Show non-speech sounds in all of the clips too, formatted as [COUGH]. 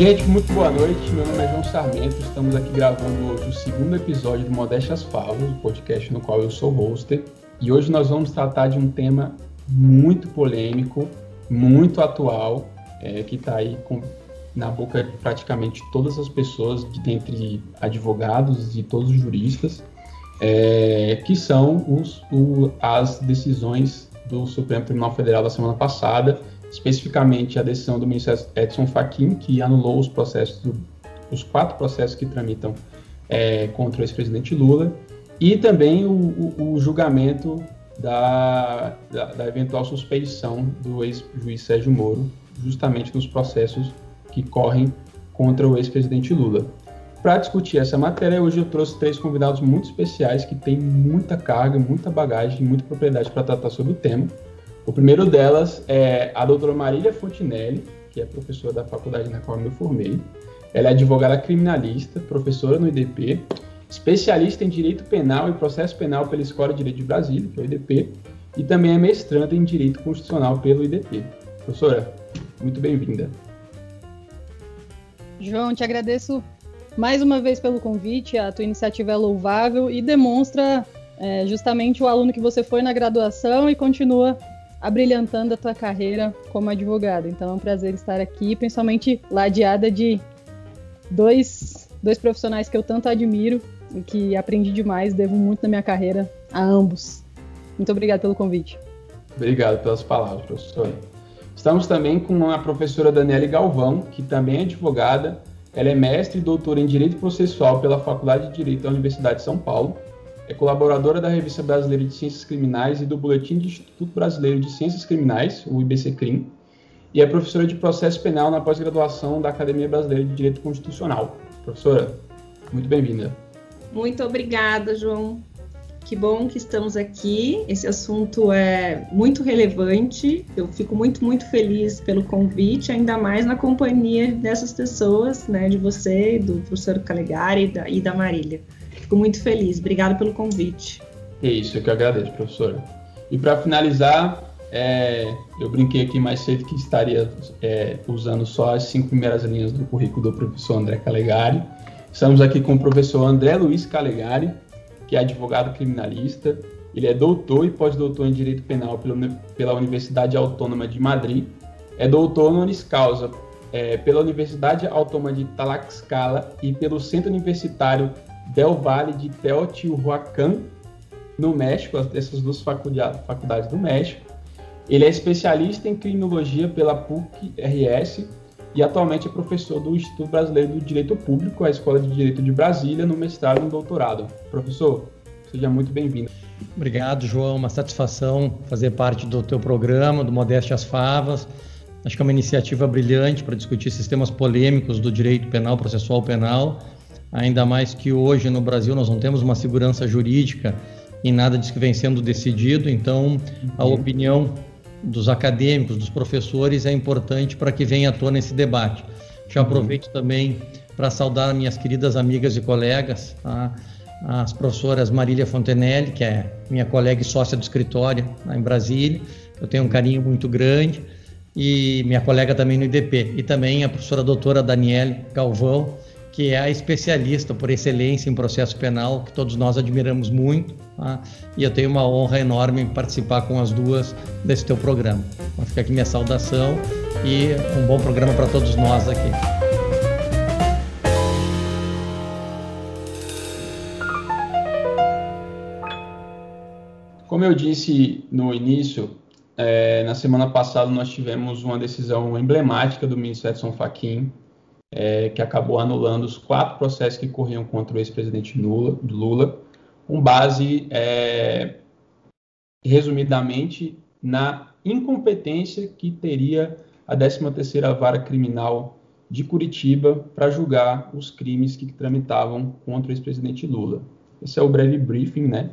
Gente, muito boa noite. Meu nome é João Sarmento. Estamos aqui gravando hoje o segundo episódio do Modéstias Favos, o podcast no qual eu sou hoster. E hoje nós vamos tratar de um tema muito polêmico, muito atual, é, que está aí com, na boca de praticamente todas as pessoas, de, dentre advogados e todos os juristas, é, que são os, o, as decisões do Supremo Tribunal Federal da semana passada, especificamente a decisão do ministro Edson Fachin, que anulou os processos, do, os quatro processos que tramitam é, contra o ex-presidente Lula, e também o, o, o julgamento da, da, da, eventual suspeição do ex-juiz Sérgio Moro, justamente nos processos que correm contra o ex-presidente Lula. Para discutir essa matéria, hoje eu trouxe três convidados muito especiais que têm muita carga, muita bagagem, muita propriedade para tratar sobre o tema. O primeiro delas é a doutora Marília Fontinelli, que é professora da faculdade na qual eu me formei. Ela é advogada criminalista, professora no IDP, especialista em Direito Penal e Processo Penal pela Escola de Direito de Brasília, que é o IDP, e também é mestranda em Direito Constitucional pelo IDP. Professora, muito bem-vinda. João, te agradeço mais uma vez pelo convite. A tua iniciativa é louvável e demonstra é, justamente o aluno que você foi na graduação e continua abrilhantando a tua carreira como advogado. Então é um prazer estar aqui, principalmente ladeada de dois, dois profissionais que eu tanto admiro e que aprendi demais, devo muito na minha carreira a ambos. Muito obrigado pelo convite. Obrigado pelas palavras, professor. Estamos também com a professora Daniele Galvão, que também é advogada. Ela é mestre e doutora em Direito Processual pela Faculdade de Direito da Universidade de São Paulo. É colaboradora da Revista Brasileira de Ciências Criminais e do Boletim do Instituto Brasileiro de Ciências Criminais, o IBCCRIM. E é professora de Processo Penal na pós-graduação da Academia Brasileira de Direito Constitucional. Professora, muito bem-vinda. Muito obrigada, João. Que bom que estamos aqui. Esse assunto é muito relevante. Eu fico muito, muito feliz pelo convite, ainda mais na companhia dessas pessoas, né, de você, do professor Calegari e da, e da Marília. Fico muito feliz. Obrigada pelo convite. É isso, eu que agradeço, professora. E para finalizar, é, eu brinquei aqui mais cedo que estaria é, usando só as cinco primeiras linhas do currículo do professor André Calegari. Estamos aqui com o professor André Luiz Calegari, que é advogado criminalista. Ele é doutor e pós-doutor em Direito Penal pela Universidade Autônoma de Madrid. É doutor honoris causa é, pela Universidade Autônoma de Tlaxcala e pelo Centro Universitário Del Valle de Teotihuacan, no México, essas duas faculdades do México. Ele é especialista em criminologia pela PUC-RS e atualmente é professor do Instituto Brasileiro do Direito Público, a Escola de Direito de Brasília, no mestrado e no doutorado. Professor, seja muito bem-vindo. Obrigado, João. Uma satisfação fazer parte do teu programa, do Modéstia às Favas. Acho que é uma iniciativa brilhante para discutir sistemas polêmicos do direito penal, processual penal, ainda mais que hoje no Brasil nós não temos uma segurança jurídica em nada disso que vem sendo decidido, então a uhum. opinião dos acadêmicos, dos professores, é importante para que venha à tona esse debate. Já uhum. aproveito uhum. também para saudar minhas queridas amigas e colegas, tá? as professoras Marília Fontenelle, que é minha colega e sócia do escritório lá em Brasília, eu tenho um carinho muito grande, e minha colega também no IDP, e também a professora doutora Daniele Galvão, que é a especialista por excelência em processo penal, que todos nós admiramos muito, tá? e eu tenho uma honra enorme em participar com as duas desse teu programa. Então fica aqui minha saudação e um bom programa para todos nós aqui. Como eu disse no início, é, na semana passada nós tivemos uma decisão emblemática do ministro Edson Fachin, é, que acabou anulando os quatro processos que corriam contra o ex-presidente Lula, com base, é, resumidamente, na incompetência que teria a 13ª Vara Criminal de Curitiba para julgar os crimes que tramitavam contra o ex-presidente Lula. Esse é o breve briefing, né?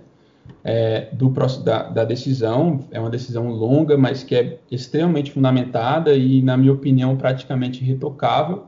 É, do, da, da, decisão. É uma decisão longa, mas que é extremamente fundamentada e, na minha opinião, praticamente retocável.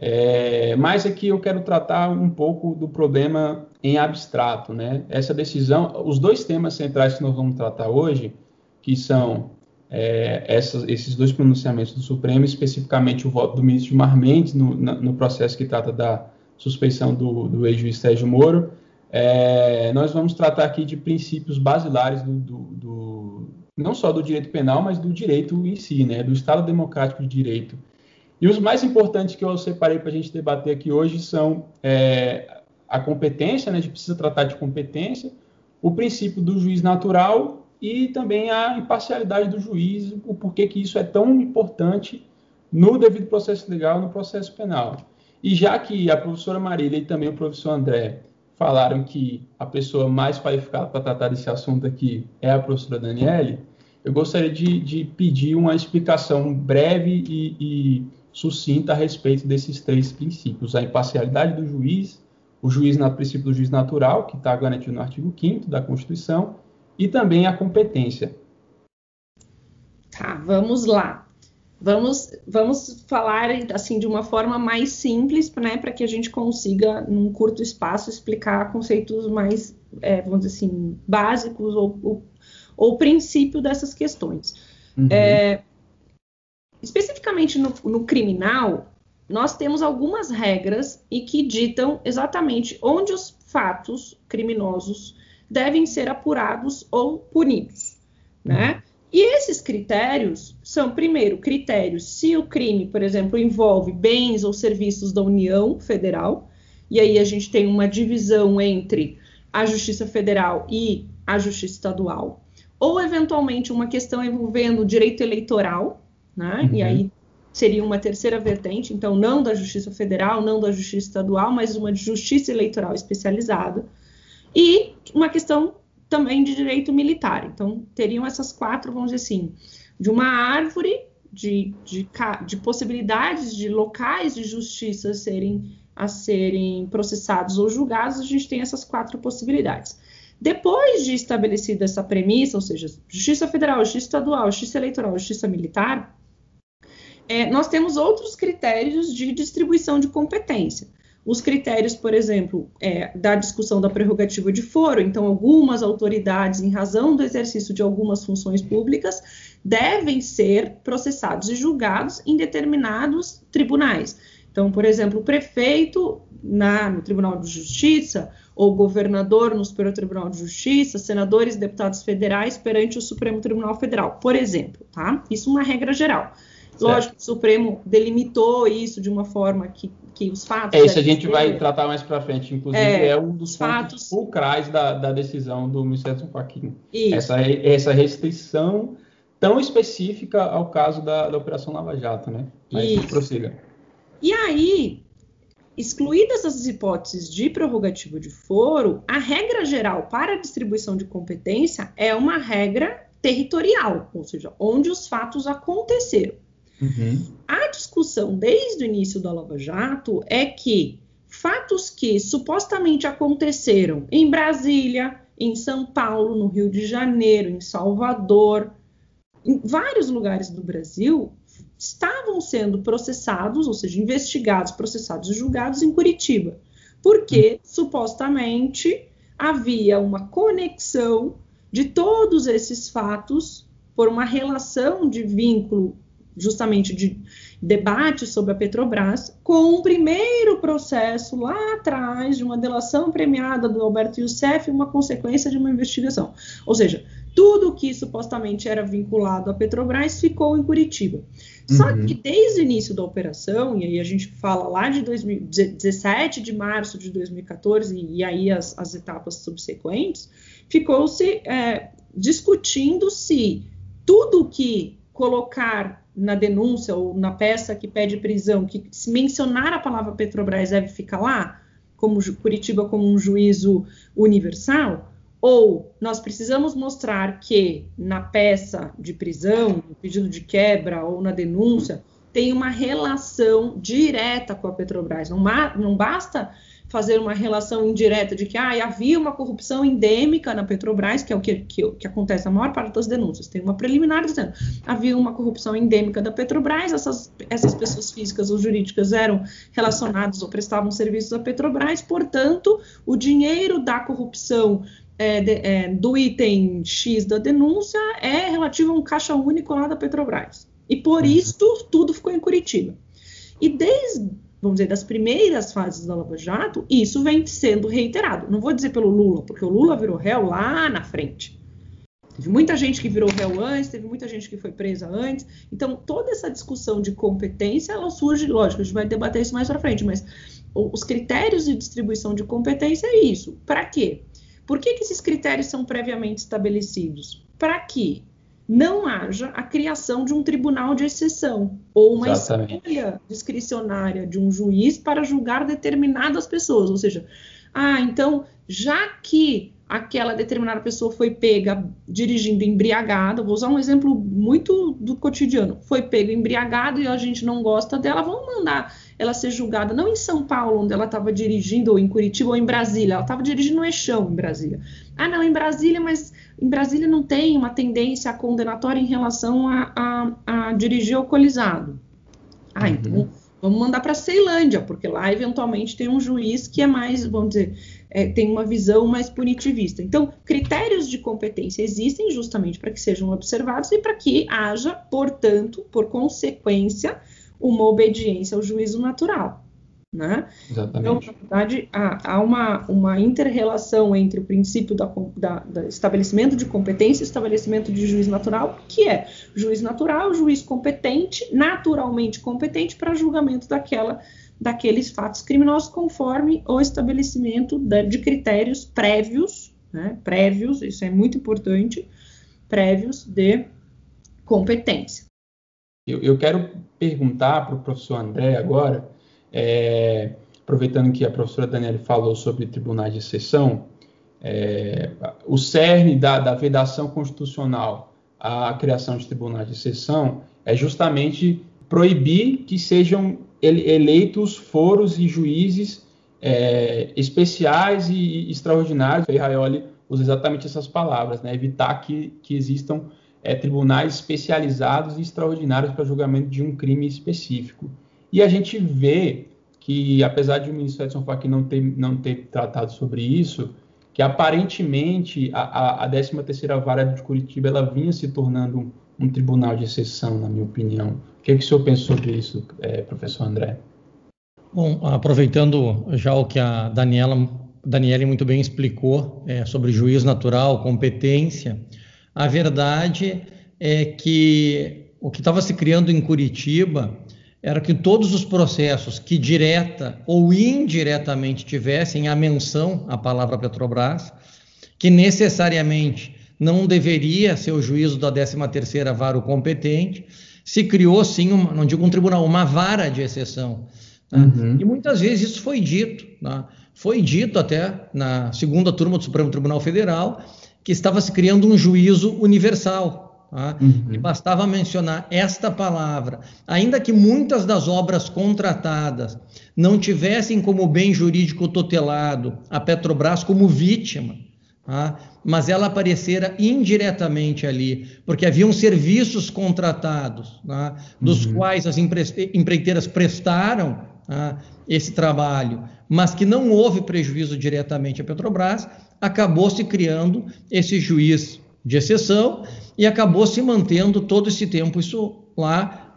É, mas aqui eu quero tratar um pouco do problema em abstrato, né? Essa decisão, os dois temas centrais que nós vamos tratar hoje, que são é, essas, esses dois pronunciamentos do Supremo, especificamente o voto do ministro Gilmar Mendes no, na, no processo que trata da suspeição do, do ex-juiz Sérgio Moro, é, nós vamos tratar aqui de princípios basilares do, do, do, não só do direito penal, mas do direito em si, né, do Estado Democrático de Direito. E os mais importantes que eu separei para a gente debater aqui hoje são é, a competência, né, a gente precisa tratar de competência, o princípio do juiz natural e também a imparcialidade do juiz, o porquê que isso é tão importante no devido processo legal, no processo penal. E já que a professora Marília e também o professor André falaram que a pessoa mais qualificada para tratar desse assunto aqui é a professora Daniele, eu gostaria de, de pedir uma explicação breve e, e, sucinta a respeito desses três princípios: a imparcialidade do juiz, o juiz na princípio do juiz natural, que está garantido no artigo 5 da Constituição, e também a competência. Tá, vamos lá. Vamos, vamos falar assim de uma forma mais simples, né, para que a gente consiga, num curto espaço, explicar conceitos mais, é, vamos dizer assim, básicos ou, ou, ou princípio dessas questões. Uhum. É, especificamente no, no criminal, nós temos algumas regras e que ditam exatamente onde os fatos criminosos devem ser apurados ou punidos, né? E esses critérios são, primeiro, critérios se o crime, por exemplo, envolve bens ou serviços da União Federal, e aí a gente tem uma divisão entre a Justiça Federal e a Justiça Estadual, ou eventualmente uma questão envolvendo direito eleitoral, né? Uhum. E aí seria uma terceira vertente, então não da Justiça Federal, não da Justiça Estadual, mas uma de Justiça Eleitoral especializada. E uma questão também de direito militar. Então, teriam essas quatro, vamos dizer assim, de uma árvore de, de, de possibilidades de locais de justiça serem, a serem processados ou julgados, a gente tem essas quatro possibilidades. Depois de estabelecida essa premissa, ou seja, Justiça Federal, Justiça Estadual, Justiça Eleitoral, Justiça Militar, é, nós temos outros critérios de distribuição de competência os critérios, por exemplo, é, da discussão da prerrogativa de foro. Então, algumas autoridades, em razão do exercício de algumas funções públicas, devem ser processados e julgados em determinados tribunais. Então, por exemplo, o prefeito na, no Tribunal de Justiça, ou governador no Superior Tribunal de Justiça, senadores e deputados federais perante o Supremo Tribunal Federal, por exemplo, tá? Isso é uma regra geral. Lógico que o Supremo delimitou isso de uma forma que, que os fatos. É isso, a gente ser... vai tratar mais para frente. Inclusive, é, é, um dos fatos fulcrais da, da decisão do Ministério Joaquim. Essa, essa restrição tão específica ao caso da, da Operação Lava Jato, né? Mas isso. prossiga. E aí, excluídas essas hipóteses de prerrogativa de foro, a regra geral para a distribuição de competência é uma regra territorial, ou seja, onde os fatos aconteceram. Uhum. A discussão desde o início da Lava Jato é que fatos que supostamente aconteceram em Brasília, em São Paulo, no Rio de Janeiro, em Salvador, em vários lugares do Brasil, estavam sendo processados, ou seja, investigados, processados e julgados em Curitiba, porque uhum. supostamente havia uma conexão de todos esses fatos por uma relação de vínculo justamente de debate sobre a Petrobras, com um primeiro processo lá atrás de uma delação premiada do Alberto Youssef, uma consequência de uma investigação. Ou seja, tudo que supostamente era vinculado à Petrobras ficou em Curitiba. Só uhum. que desde o início da operação, e aí a gente fala lá de 2017 de março de 2014, e aí as, as etapas subsequentes, ficou-se é, discutindo se tudo que colocar na denúncia ou na peça que pede prisão, que se mencionar a palavra Petrobras deve ficar lá, como Curitiba como um juízo universal, ou nós precisamos mostrar que na peça de prisão, no pedido de quebra ou na denúncia, tem uma relação direta com a Petrobras. Não, não basta fazer uma relação indireta de que ah, havia uma corrupção endêmica na Petrobras, que é o que, que, que, acontece na maior parte das denúncias. Tem uma preliminar dizendo havia uma corrupção endêmica da Petrobras, essas, essas pessoas físicas ou jurídicas eram relacionadas ou prestavam serviços à Petrobras, portanto, o dinheiro da corrupção é, de, é, do item X da denúncia é relativo a um caixa único lá da Petrobras. E por uhum. isso tudo ficou em Curitiba. E desde vamos dizer, das primeiras fases da Lava Jato, isso vem sendo reiterado. Não vou dizer pelo Lula, porque o Lula virou réu lá na frente. Teve muita gente que virou réu antes, teve muita gente que foi presa antes. Então, toda essa discussão de competência, ela surge, lógico, a gente vai debater isso mais para frente, mas os critérios de distribuição de competência é isso. Para quê? Por que, que esses critérios são previamente estabelecidos? Para que não haja a criação de um tribunal de exceção ou uma Exatamente. escolha discricionária de um juiz para julgar determinadas pessoas. Ou seja, ah, então, já que aquela determinada pessoa foi pega dirigindo embriagada, vou usar um exemplo muito do cotidiano, foi pega embriagada e a gente não gosta dela, vamos mandar ela ser julgada não em São Paulo, onde ela estava dirigindo, ou em Curitiba, ou em Brasília, ela estava dirigindo no Eixão, em Brasília. Ah, não, em Brasília, mas em Brasília não tem uma tendência condenatória em relação a, a, a dirigir alcoolizado. Ah, uhum. então vamos mandar para Ceilândia, porque lá eventualmente tem um juiz que é mais, vamos dizer, é, tem uma visão mais punitivista. Então, critérios de competência existem justamente para que sejam observados e para que haja, portanto, por consequência, uma obediência ao juízo natural. Né? Exatamente. Então, na verdade, há, há uma, uma inter-relação entre o princípio da, da, da, estabelecimento de competência e estabelecimento de juiz natural, que é juiz natural, juiz competente, naturalmente competente para julgamento daquela, daqueles fatos criminosos, conforme o estabelecimento de, de critérios prévios, né? prévios, isso é muito importante, prévios de competência. Eu, eu quero perguntar para o professor André agora é, aproveitando que a professora Daniela falou sobre tribunais de exceção, é, o cerne da, da vedação constitucional à criação de tribunais de exceção é justamente proibir que sejam eleitos foros e juízes é, especiais e extraordinários. Ferraioli usa exatamente essas palavras, né? evitar que, que existam é, tribunais especializados e extraordinários para julgamento de um crime específico. E a gente vê que, apesar de o ministro Edson Fachin não ter, não ter tratado sobre isso, que aparentemente a, a, a 13ª Vara de Curitiba ela vinha se tornando um, um, tribunal de exceção, na minha opinião. O que, é que o senhor pensou sobre isso, é, professor André? Bom, aproveitando já o que a Daniela, Daniela muito bem explicou é, sobre juiz natural, competência, a verdade é que o que estava se criando em Curitiba era que todos os processos que direta ou indiretamente tivessem a menção à palavra Petrobras, que necessariamente não deveria ser o juízo da 13ª vara o competente, se criou sim, uma, não digo um tribunal, uma vara de exceção. Né? Uhum. E muitas vezes isso foi dito, né? foi dito até na segunda turma do Supremo Tribunal Federal, que estava se criando um juízo universal, Tá? Uhum. E bastava mencionar esta palavra. Ainda que muitas das obras contratadas não tivessem como bem jurídico tutelado a Petrobras como vítima, tá? mas ela aparecera indiretamente ali, porque haviam serviços contratados, tá? dos uhum. quais as empreiteiras prestaram esse trabalho, mas que não houve prejuízo diretamente à Petrobras, acabou se criando esse juiz de exceção e acabou se mantendo todo esse tempo isso lá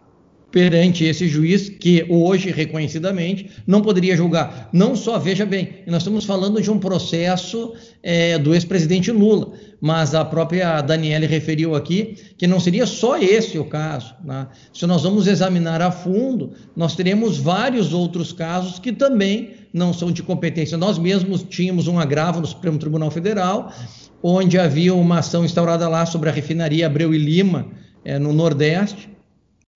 perante esse juiz que hoje reconhecidamente não poderia julgar. Não só, veja bem, nós estamos falando de um processo é, do ex-presidente Lula, mas a própria Daniele referiu aqui que não seria só esse o caso. Né? Se nós vamos examinar a fundo, nós teremos vários outros casos que também não são de competência. Nós mesmos tínhamos um agravo no Supremo Tribunal Federal onde havia uma ação instaurada lá sobre a refinaria Abreu e Lima, é, no Nordeste,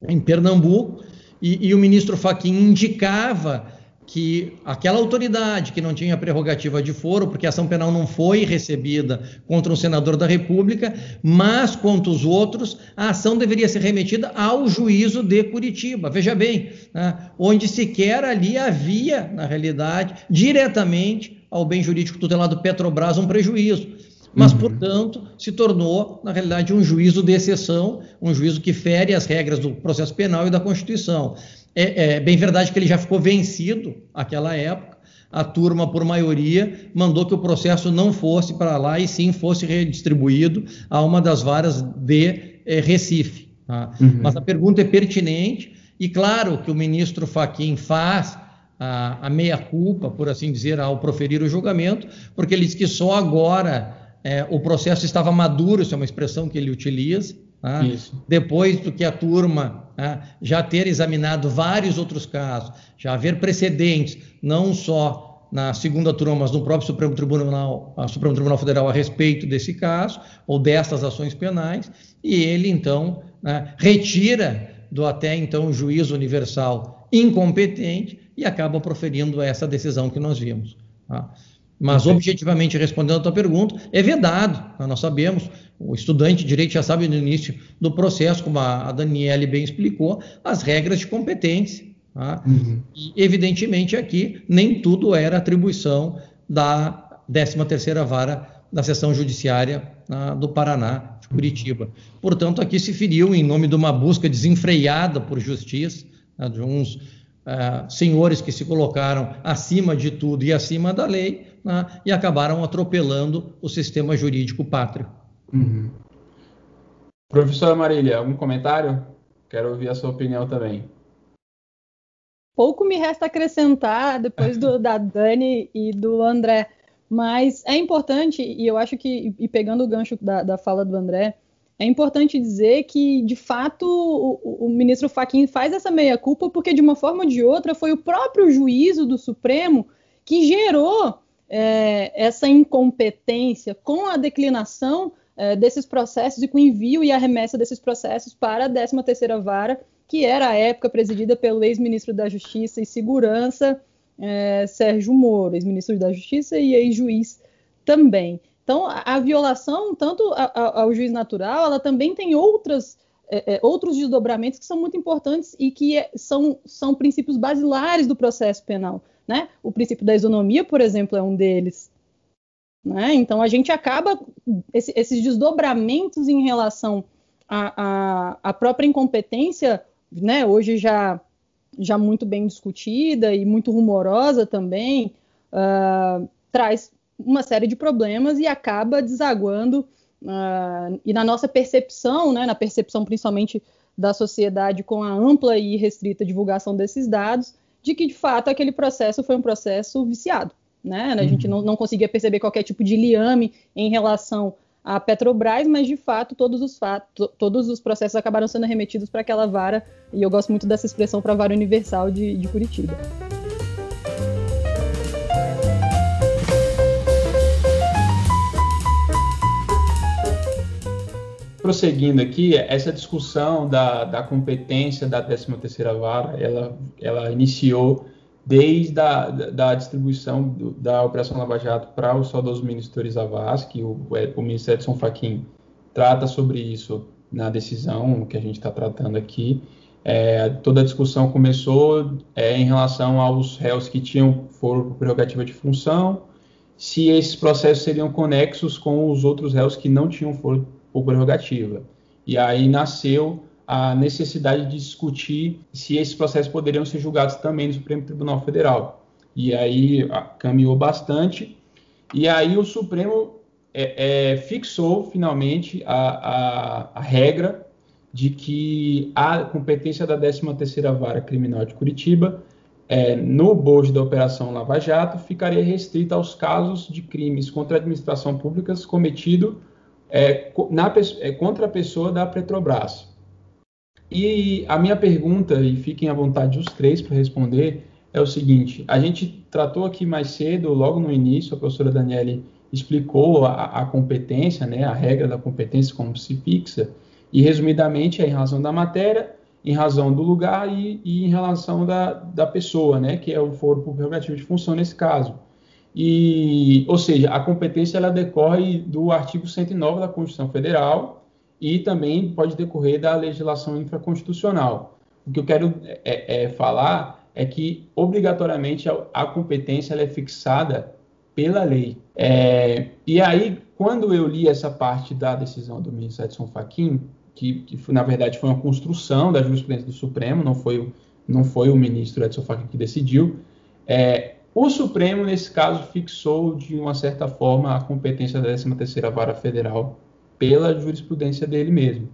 em Pernambuco, e, e o ministro Fachin indicava que aquela autoridade que não tinha prerrogativa de foro, porque a ação penal não foi recebida contra um senador da República, mas contra os outros, a ação deveria ser remetida ao juízo de Curitiba. Veja bem, né, onde sequer ali havia, na realidade, diretamente ao bem jurídico tutelado Petrobras um prejuízo. Mas, uhum. portanto, se tornou, na realidade, um juízo de exceção, um juízo que fere as regras do processo penal e da Constituição. É, é bem verdade que ele já ficou vencido naquela época. A turma, por maioria, mandou que o processo não fosse para lá e sim fosse redistribuído a uma das varas de é, Recife. Tá? Uhum. Mas a pergunta é pertinente e claro que o ministro Faquim faz a, a meia-culpa, por assim dizer, ao proferir o julgamento, porque ele diz que só agora é, o processo estava maduro, isso é uma expressão que ele utiliza, Tá? Depois do que a turma tá? já ter examinado vários outros casos, já haver precedentes, não só na segunda turma, mas no próprio Supremo Tribunal, Supremo Tribunal Federal a respeito desse caso ou destas ações penais, e ele então né, retira do até então juiz universal incompetente e acaba proferindo essa decisão que nós vimos. Tá? Mas, objetivamente, respondendo a tua pergunta, é vedado. Nós sabemos, o estudante de direito já sabe no início do processo, como a Daniele bem explicou, as regras de competência. Tá? Uhum. E, evidentemente, aqui nem tudo era atribuição da 13ª Vara da Seção Judiciária ah, do Paraná, de Curitiba. Portanto, aqui se feriu em nome de uma busca desenfreada por justiça, né, de uns ah, senhores que se colocaram acima de tudo e acima da lei, né, e acabaram atropelando o sistema jurídico pátrio. Uhum. Professora Marília, algum comentário? Quero ouvir a sua opinião também. Pouco me resta acrescentar depois do, da Dani e do André, mas é importante, e eu acho que, e pegando o gancho da, da fala do André, é importante dizer que, de fato, o, o ministro Fachin faz essa meia-culpa porque, de uma forma ou de outra, foi o próprio juízo do Supremo que gerou é, essa incompetência com a declinação é, desses processos e com o envio e a remessa desses processos para a 13ª Vara, que era a época presidida pelo ex-ministro da Justiça e Segurança, é, Sérgio Moro, ex-ministro da Justiça e ex-juiz também. Então, a, a violação, tanto a, a, ao juiz natural, ela também tem outras, é, é, outros desdobramentos que são muito importantes e que é, são, são princípios basilares do processo penal. Né? O princípio da isonomia, por exemplo, é um deles. Né? Então a gente acaba esse, esses desdobramentos em relação à, própria incompetência, né? Hoje já já muito bem discutida e muito rumorosa também, uh, traz uma série de problemas e acaba desaguando uh, e na nossa percepção, né, na percepção principalmente da sociedade com a ampla e restrita divulgação desses dados, de que, de fato, aquele processo foi um processo viciado. Né? A gente uhum. não, não conseguia perceber qualquer tipo de liame em relação à Petrobras, mas de fato todos os fatos, todos os processos acabaram sendo remetidos para aquela vara, e eu gosto muito dessa expressão para a vara universal de, de Curitiba. Prosseguindo aqui, essa discussão da, da competência da 13ª Vara, ela, ela iniciou desde a da distribuição do, da Operação Lava Jato para o saudoso ministro Zavas, que o, o ministro Edson Fachin trata sobre isso na decisão que a gente está tratando aqui. É, toda a discussão começou é, em relação aos réus que tinham foro por prerrogativa de função, se esses processos seriam conexos com os outros réus que não tinham foro por prerrogativa. E aí nasceu a necessidade de discutir se esses processos poderiam ser julgados também no Supremo Tribunal Federal. E aí caminhou bastante. E aí o Supremo é, é, fixou finalmente a, a, a, regra de que a competência da 13ª Vara Criminal de Curitiba é, no bojo da Operação Lava Jato ficaria restrita aos casos de crimes contra a administração pública cometido é, na, é, contra a pessoa da Petrobras. E a minha pergunta, e fiquem à vontade os três para responder, é o seguinte: a gente tratou aqui mais cedo, logo no início, a professora Daniele explicou a, a competência, né, a regra da competência como se fixa, e resumidamente é em razão da matéria em razão do lugar e, e em relação da, da pessoa, né, que é o foro por prerrogativa de função nesse caso. E, ou seja, a competência ela decorre do artigo 109 da Constituição Federal e também pode decorrer da legislação infraconstitucional. O que eu quero é, é falar é que, obrigatoriamente, a, a competência é fixada pela lei. É, e aí, quando eu li essa parte da decisão do ministro Edson Fachin, que, que na verdade foi uma construção da jurisprudência do Supremo, não foi, não foi o ministro Edson Fachin que decidiu, é, o Supremo, nesse caso, fixou de uma certa forma a competência da 13ª Vara Federal pela jurisprudência dele mesmo.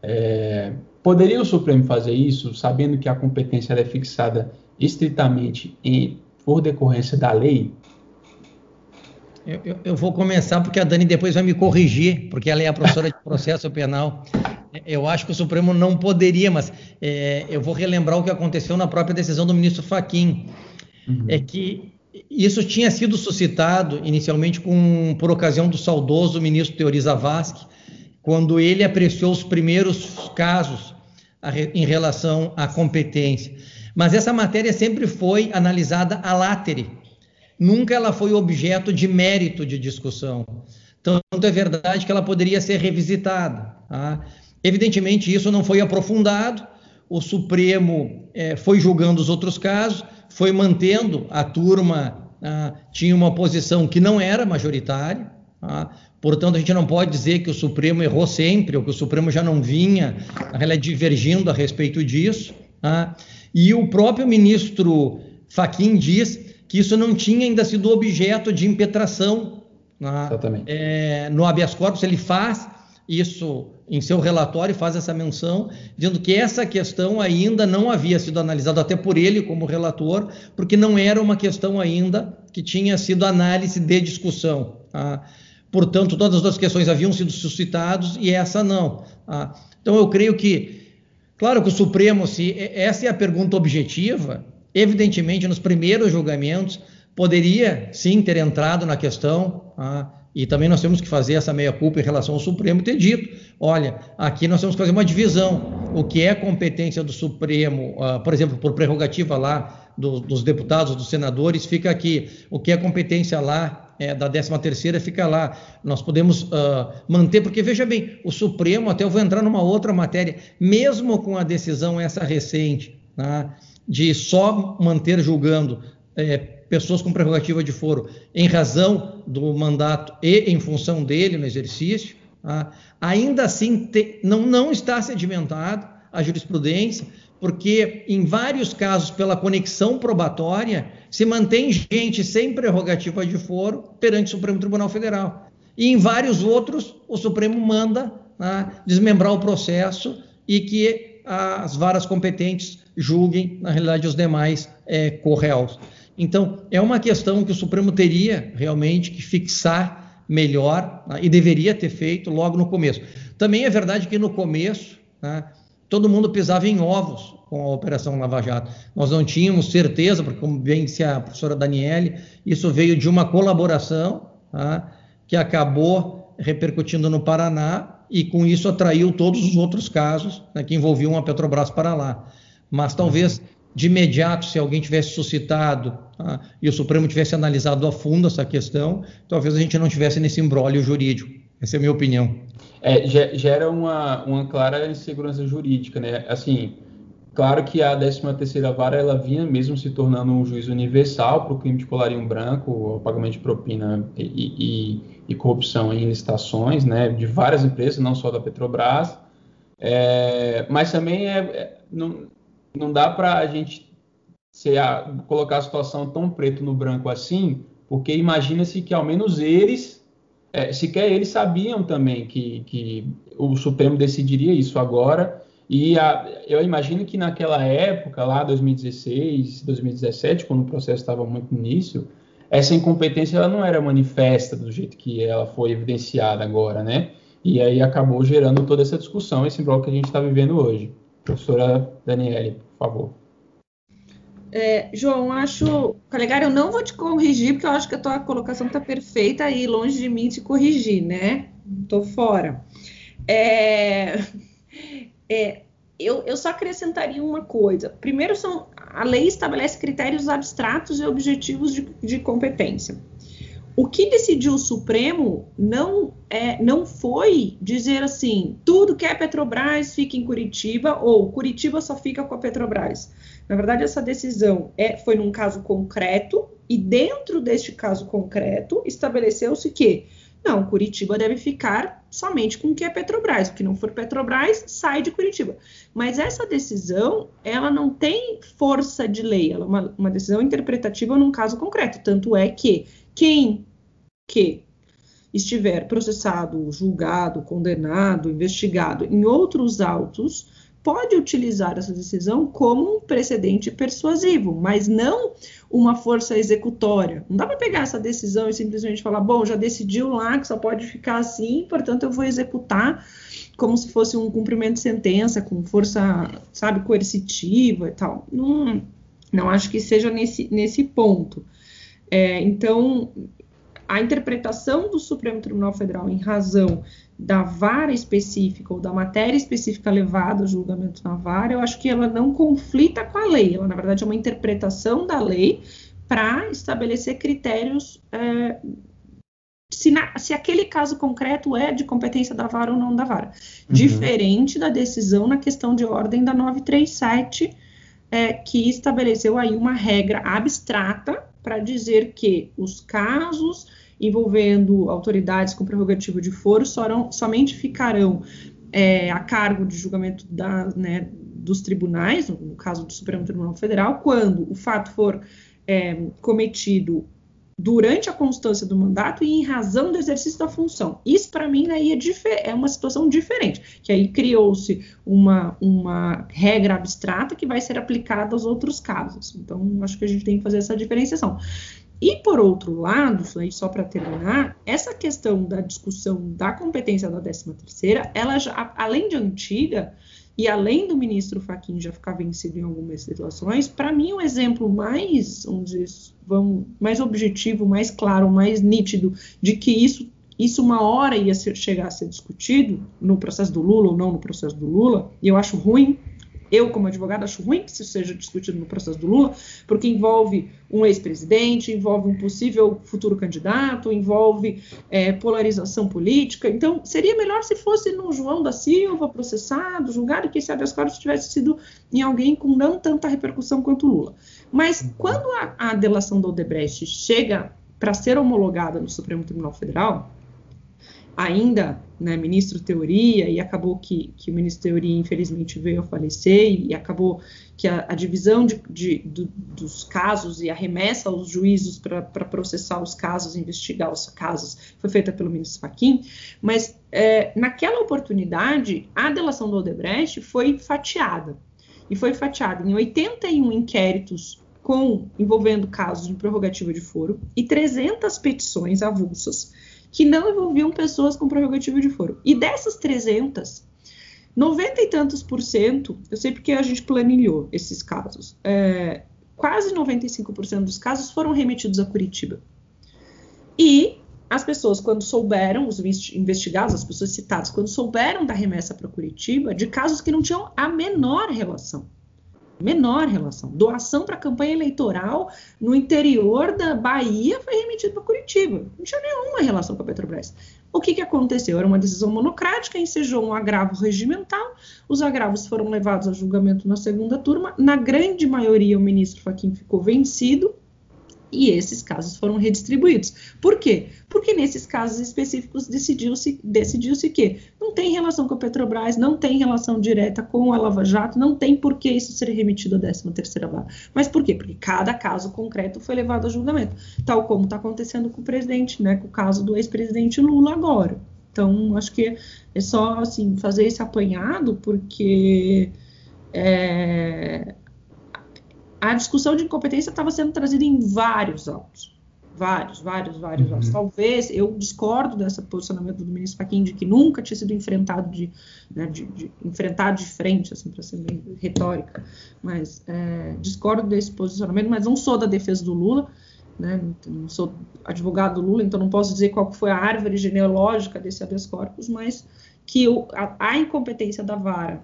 É, poderia o Supremo fazer isso, sabendo que a competência é fixada estritamente em, por decorrência da lei? Eu, eu, eu, vou começar porque a Dani depois vai me corrigir, porque ela é a professora de processo penal. Eu acho que o Supremo não poderia, mas é, eu vou relembrar o que aconteceu na própria decisão do ministro Faquim. Uhum. É que isso tinha sido suscitado inicialmente com, por ocasião do saudoso ministro Teori Zavascki, quando ele apreciou os primeiros casos a, em relação à competência. Mas essa matéria sempre foi analisada a látere, nunca ela foi objeto de mérito de discussão. Tanto é verdade que ela poderia ser revisitada. Tá? Evidentemente, isso não foi aprofundado, o Supremo é, foi julgando os outros casos, foi mantendo a turma, ah, tinha uma posição que não era majoritária, tá? portanto, a gente não pode dizer que o Supremo errou sempre, ou que o Supremo já não vinha ela divergindo a respeito disso. Tá? E o próprio ministro Faquim diz que isso não tinha ainda sido objeto de impetração na, é, no habeas corpus. Ele faz isso em seu relatório, faz essa menção, dizendo que essa questão ainda não havia sido analisada, até por ele como relator, porque não era uma questão ainda que tinha sido análise de discussão. Tá? Portanto, todas as questões haviam sido suscitadas e essa não. Tá? Então, eu creio que, claro que o Supremo, se essa é a pergunta objetiva, Evidentemente, nos primeiros julgamentos, poderia sim ter entrado na questão, ah, e também nós temos que fazer essa meia-culpa em relação ao Supremo ter dito: olha, aqui nós temos que fazer uma divisão. O que é competência do Supremo, ah, por exemplo, por prerrogativa lá do, dos deputados, dos senadores, fica aqui. O que é competência lá é, da 13 terceira fica lá. Nós podemos uh, manter, porque veja bem, o Supremo, até eu vou entrar numa outra matéria, mesmo com a decisão essa recente, né, de só manter julgando é, pessoas com prerrogativa de foro em razão do mandato e em função dele no exercício, tá? ainda assim te, não, não está sedimentado a jurisprudência, porque em vários casos, pela conexão probatória, se mantém gente sem prerrogativa de foro perante o Supremo Tribunal Federal. E em vários outros, o Supremo manda tá, desmembrar o processo e que as varas competentes julguem, na realidade, os demais é, correus. Então, é uma questão que o Supremo teria realmente que fixar melhor né, e deveria ter feito logo no começo. Também é verdade que no começo, né, todo mundo pisava em ovos com a Operação Lava Jato. Nós não tínhamos certeza, porque, como bem disse a professora Daniele, isso veio de uma colaboração tá, que acabou repercutindo no Paraná e, com isso, atraiu todos os outros casos né, que envolviam a Petrobras para lá mas talvez de imediato, se alguém tivesse suscitado tá, e o Supremo tivesse analisado a fundo essa questão, talvez a gente não tivesse nesse embrólio jurídico. Essa é a minha opinião. É, gera uma, uma clara insegurança jurídica, né? Assim, claro que a 13ª vara, ela vinha mesmo se tornando um juiz universal para o crime de colarinho branco, o pagamento de propina e, e, e, corrupção em licitações, né? De várias empresas, não só da Petrobras. É, mas também é, é não, não dá para a gente colocar a situação tão preto no branco assim, porque imagina-se que ao menos eles, é, sequer eles sabiam também que, que o Supremo decidiria isso agora. E a, eu imagino que naquela época, lá 2016, 2017, quando o processo estava muito no início, essa incompetência ela não era manifesta do jeito que ela foi evidenciada agora, né? E aí acabou gerando toda essa discussão, esse bloco que a gente está vivendo hoje. Professora Daniele, por favor. É, João, acho. Calegari, eu não vou te corrigir, porque eu acho que a tua colocação está perfeita e longe de mim te corrigir, né? Estou fora. É, é, eu, eu só acrescentaria uma coisa. Primeiro, são, a lei estabelece critérios abstratos e objetivos de, de competência. O que decidiu o Supremo não, é, não foi dizer assim, tudo que é Petrobras fica em Curitiba, ou Curitiba só fica com a Petrobras. Na verdade, essa decisão é, foi num caso concreto, e dentro deste caso concreto, estabeleceu-se que não, Curitiba deve ficar somente com o que é Petrobras. O que não for Petrobras, sai de Curitiba. Mas essa decisão, ela não tem força de lei, ela é uma, uma decisão interpretativa num caso concreto. Tanto é que quem que estiver processado, julgado, condenado, investigado em outros autos, pode utilizar essa decisão como um precedente persuasivo, mas não uma força executória. Não dá para pegar essa decisão e simplesmente falar, bom, já decidiu lá que só pode ficar assim, portanto eu vou executar como se fosse um cumprimento de sentença com força, sabe, coercitiva e tal. Não, não acho que seja nesse, nesse ponto. É, então, a interpretação do Supremo Tribunal Federal em razão da vara específica ou da matéria específica levada ao julgamento na vara, eu acho que ela não conflita com a lei, ela na verdade é uma interpretação da lei para estabelecer critérios é, se, na, se, aquele caso concreto é de competência da vara ou não da vara. Uhum. Diferente da decisão na questão de ordem da 937, é, que estabeleceu aí uma regra abstrata para dizer que os casos envolvendo autoridades com prerrogativa de foro sorão, somente ficarão é, a cargo de julgamento da, né, dos tribunais, no caso do Supremo Tribunal Federal, quando o fato for é, cometido durante a constância do mandato e em razão do exercício da função. Isso, para mim, aí é, é, uma situação diferente, que aí criou-se uma, uma regra abstrata que vai ser aplicada aos outros casos. Então, acho que a gente tem que fazer essa diferenciação. E, por outro lado, só para terminar, essa questão da discussão da competência da 13ª, ela já, além de antiga, e além do ministro Fachin já ficar vencido em algumas situações, para mim o um exemplo mais, vamos dizer, vamos, mais objetivo, mais claro, mais nítido de que isso, isso uma hora ia ser, chegar a ser discutido no processo do Lula ou não no processo do Lula, e eu acho ruim eu, como advogado, acho ruim que isso seja discutido no processo do Lula, porque envolve um ex-presidente, envolve um possível futuro candidato, envolve é, polarização política. Então, seria melhor se fosse no João da Silva, processado, julgado, e quem sabe as cortes tivesse sido em alguém com não tanta repercussão quanto o Lula. Mas uhum. quando a, a delação do Odebrecht chega para ser homologada no Supremo Tribunal Federal, ainda né, ministro Teoria, e acabou que, que o ministro Teoria, infelizmente, veio a falecer, e acabou que a, a divisão de, de, do, dos casos e a remessa aos juízos para processar os casos, investigar os casos, foi feita pelo ministro Fachin, mas é, naquela oportunidade, a delação do Odebrecht foi fatiada, e foi fatiada em 81 inquéritos com envolvendo casos de prerrogativa de foro e 300 petições avulsas que não envolviam pessoas com prerrogativa de foro. E dessas 300, 90 e tantos por cento, eu sei porque a gente planilhou esses casos, é, quase 95% dos casos foram remetidos a Curitiba. E as pessoas, quando souberam, os investigados, as pessoas citadas, quando souberam da remessa para Curitiba, de casos que não tinham a menor relação menor relação. Doação para campanha eleitoral no interior da Bahia foi remetido para Curitiba. Não tinha nenhuma relação com a Petrobras. O que, que aconteceu? Era uma decisão monocrática, ensejou um agravo regimental, os agravos foram levados a julgamento na segunda turma. Na grande maioria, o ministro Fachin ficou vencido, e esses casos foram redistribuídos. Por quê? Porque nesses casos específicos decidiu-se decidiu que não tem relação com a Petrobras, não tem relação direta com a Lava Jato, não tem por que isso ser remetido à 13ª vara. Mas por quê? Porque cada caso concreto foi levado a julgamento, tal como está acontecendo com o presidente, né, com o caso do ex-presidente Lula agora. Então, acho que é só assim fazer esse apanhado, porque é, a discussão de incompetência estava sendo trazida em vários autos. Vários, vários, vários uhum. autos. Talvez eu discordo desse posicionamento do ministro Fachin de que nunca tinha sido enfrentado de, né, de, de enfrentado de frente, assim, para ser bem retórica, mas é, discordo desse posicionamento, mas não sou da defesa do Lula, né, não sou advogado do Lula, então não posso dizer qual foi a árvore genealógica desse habeas corpus, mas que o, a, a incompetência da vara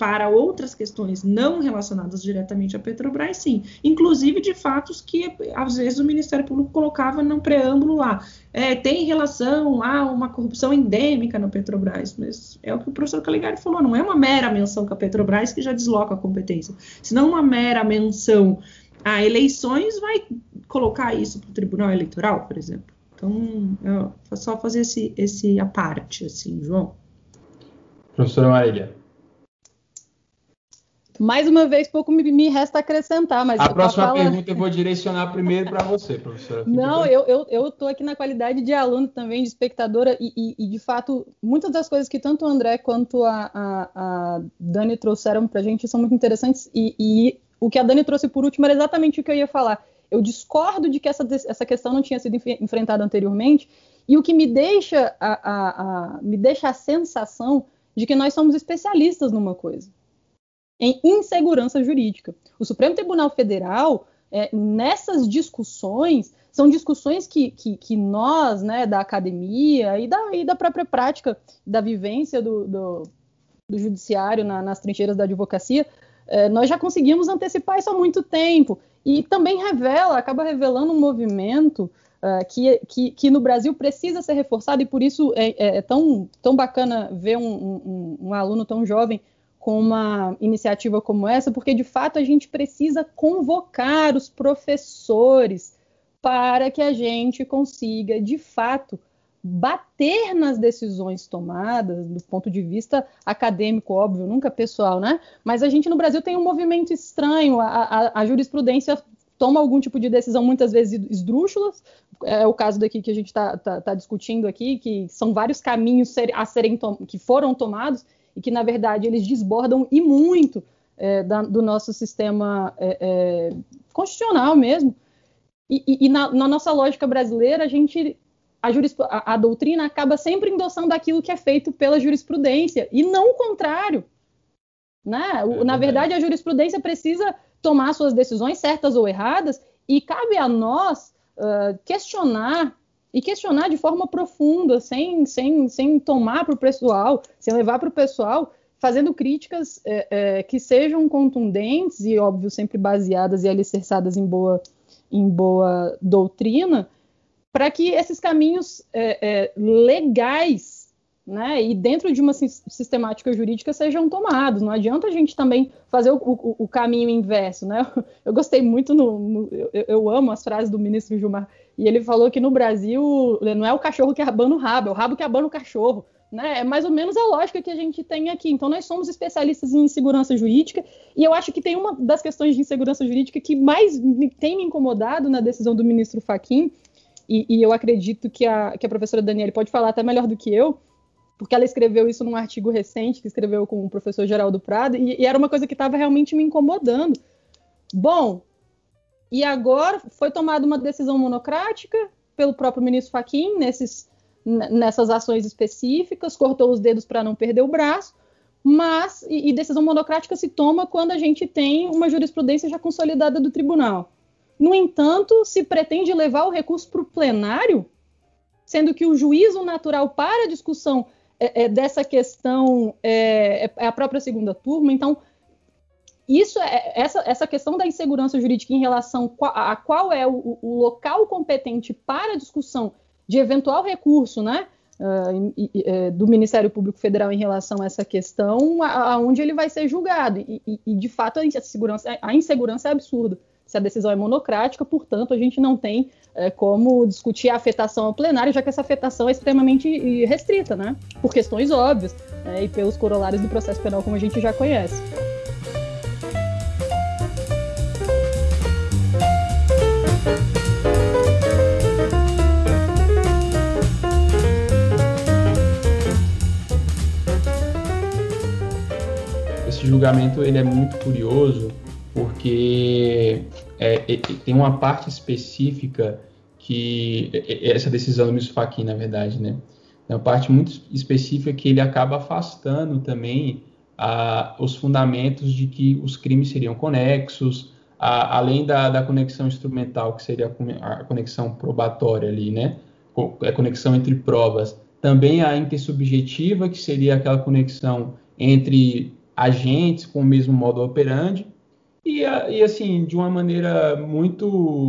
para outras questões não relacionadas diretamente à Petrobras, sim. Inclusive de fatos que, às vezes, o Ministério Público colocava no preâmbulo lá. É, tem relação a uma corrupção endêmica na Petrobras, mas é o que o professor Caligari falou, não é uma mera menção com a Petrobras que já desloca a competência, senão uma mera menção a eleições vai colocar isso para o Tribunal Eleitoral, por exemplo. Então, só fazer esse, esse aparte, assim, João. Professora Marília. Mais uma vez, pouco me, me resta acrescentar. Mas a próxima fala... pergunta eu vou direcionar primeiro para você, professora. Não, eu estou eu, aqui na qualidade de aluno também, de espectadora, e, e, e, de fato, muitas das coisas que tanto o André quanto a, a, a Dani trouxeram para a gente são muito interessantes, e, e o que a Dani trouxe por último era exatamente o que eu ia falar. Eu discordo de que essa, essa questão não tinha sido enfrentada anteriormente, e o que me deixa a, a, a, me deixa a sensação de que nós somos especialistas numa coisa, em insegurança jurídica. O Supremo Tribunal Federal, é, nessas discussões, são discussões que, que, que, nós, né, da academia e da, e da própria prática da vivência do, do, do judiciário na, nas trincheiras da advocacia, é, nós já conseguimos antecipar isso há muito tempo. E também revela, acaba revelando um movimento uh, que, que, que, no Brasil precisa ser reforçado, e por isso é, é, é tão, tão bacana ver um, um, um, aluno tão jovem com uma iniciativa como essa, porque de fato a gente precisa convocar os professores para que a gente consiga, de fato, bater nas decisões tomadas, do ponto de vista acadêmico, óbvio, nunca pessoal, né? Mas a gente no Brasil tem um movimento estranho, a, a, a jurisprudência toma algum tipo de decisão muitas vezes esdrúxulas, é o caso daqui que a gente está tá, tá discutindo aqui, que são vários caminhos a serem que foram tomados e que na verdade eles desbordam e muito é, da, do nosso sistema é, é, constitucional mesmo. E, e, e na, na nossa lógica brasileira a gente a, a, a, doutrina acaba sempre endossando aquilo que é feito pela jurisprudência, e não o contrário. Né? O, é na verdade, a jurisprudência precisa tomar suas decisões, certas ou erradas, e cabe a nós uh, questionar, e questionar de forma profunda, sem, sem, sem tomar para o pessoal, sem levar para o pessoal, fazendo críticas é, é, que sejam contundentes e, óbvio, sempre baseadas e alicerçadas em boa, em boa doutrina, para que esses caminhos é, é, legais né, e dentro de uma sistemática jurídica sejam tomados. Não adianta a gente também fazer o, o, o caminho inverso. Né? [LAUGHS] Eu gostei muito, no, no eu, eu, amo as frases do ministro Gilmar, e ele falou que no Brasil não é o cachorro que abana o rabo, é o rabo que abana o cachorro. Né? É mais ou menos a lógica que a gente tem aqui. Então, nós somos especialistas em insegurança jurídica, e eu acho que tem uma das questões de insegurança jurídica que mais me, tem me incomodado na decisão do ministro Faquim, e, e, eu acredito que a, que a professora Daniele pode falar até melhor do que eu, porque ela escreveu isso num artigo recente que escreveu com o professor Geraldo Prado, e, e era uma coisa que estava realmente me incomodando. Bom, e agora foi tomada uma decisão monocrática pelo próprio ministro Faquim nesses, nessas ações específicas, cortou os dedos para não perder o braço, mas e, e decisão monocrática se toma quando a gente tem uma jurisprudência já consolidada do tribunal. No entanto, se pretende levar o recurso para o plenário, sendo que o juízo natural para a discussão é, é, dessa questão é, é, a própria segunda turma. Então, isso é, essa, essa questão da insegurança jurídica em relação a, qual é o, o, local competente para discussão de eventual recurso, né? Uh, do Ministério Público Federal em relação a essa questão, aonde ele vai ser julgado. E, e, e de fato, a insegurança, a insegurança é absurda se a decisão é monocrática, portanto, a gente não tem é, como discutir a afetação ao plenário, já que essa afetação é extremamente restrita, né? Por questões óbvias é, e pelos corolários do processo penal, como a gente já conhece. Esse julgamento ele é muito curioso porque é, é, tem uma parte específica que essa decisão do Fachin, na verdade, né? É uma parte muito específica que ele acaba afastando também a, os fundamentos de que os crimes seriam conexos, a, além da, da, conexão instrumental, que seria a conexão probatória ali, né? A conexão entre provas. Também a intersubjetiva, que seria aquela conexão entre agentes com o mesmo modo operandi, e, e, assim, de uma maneira muito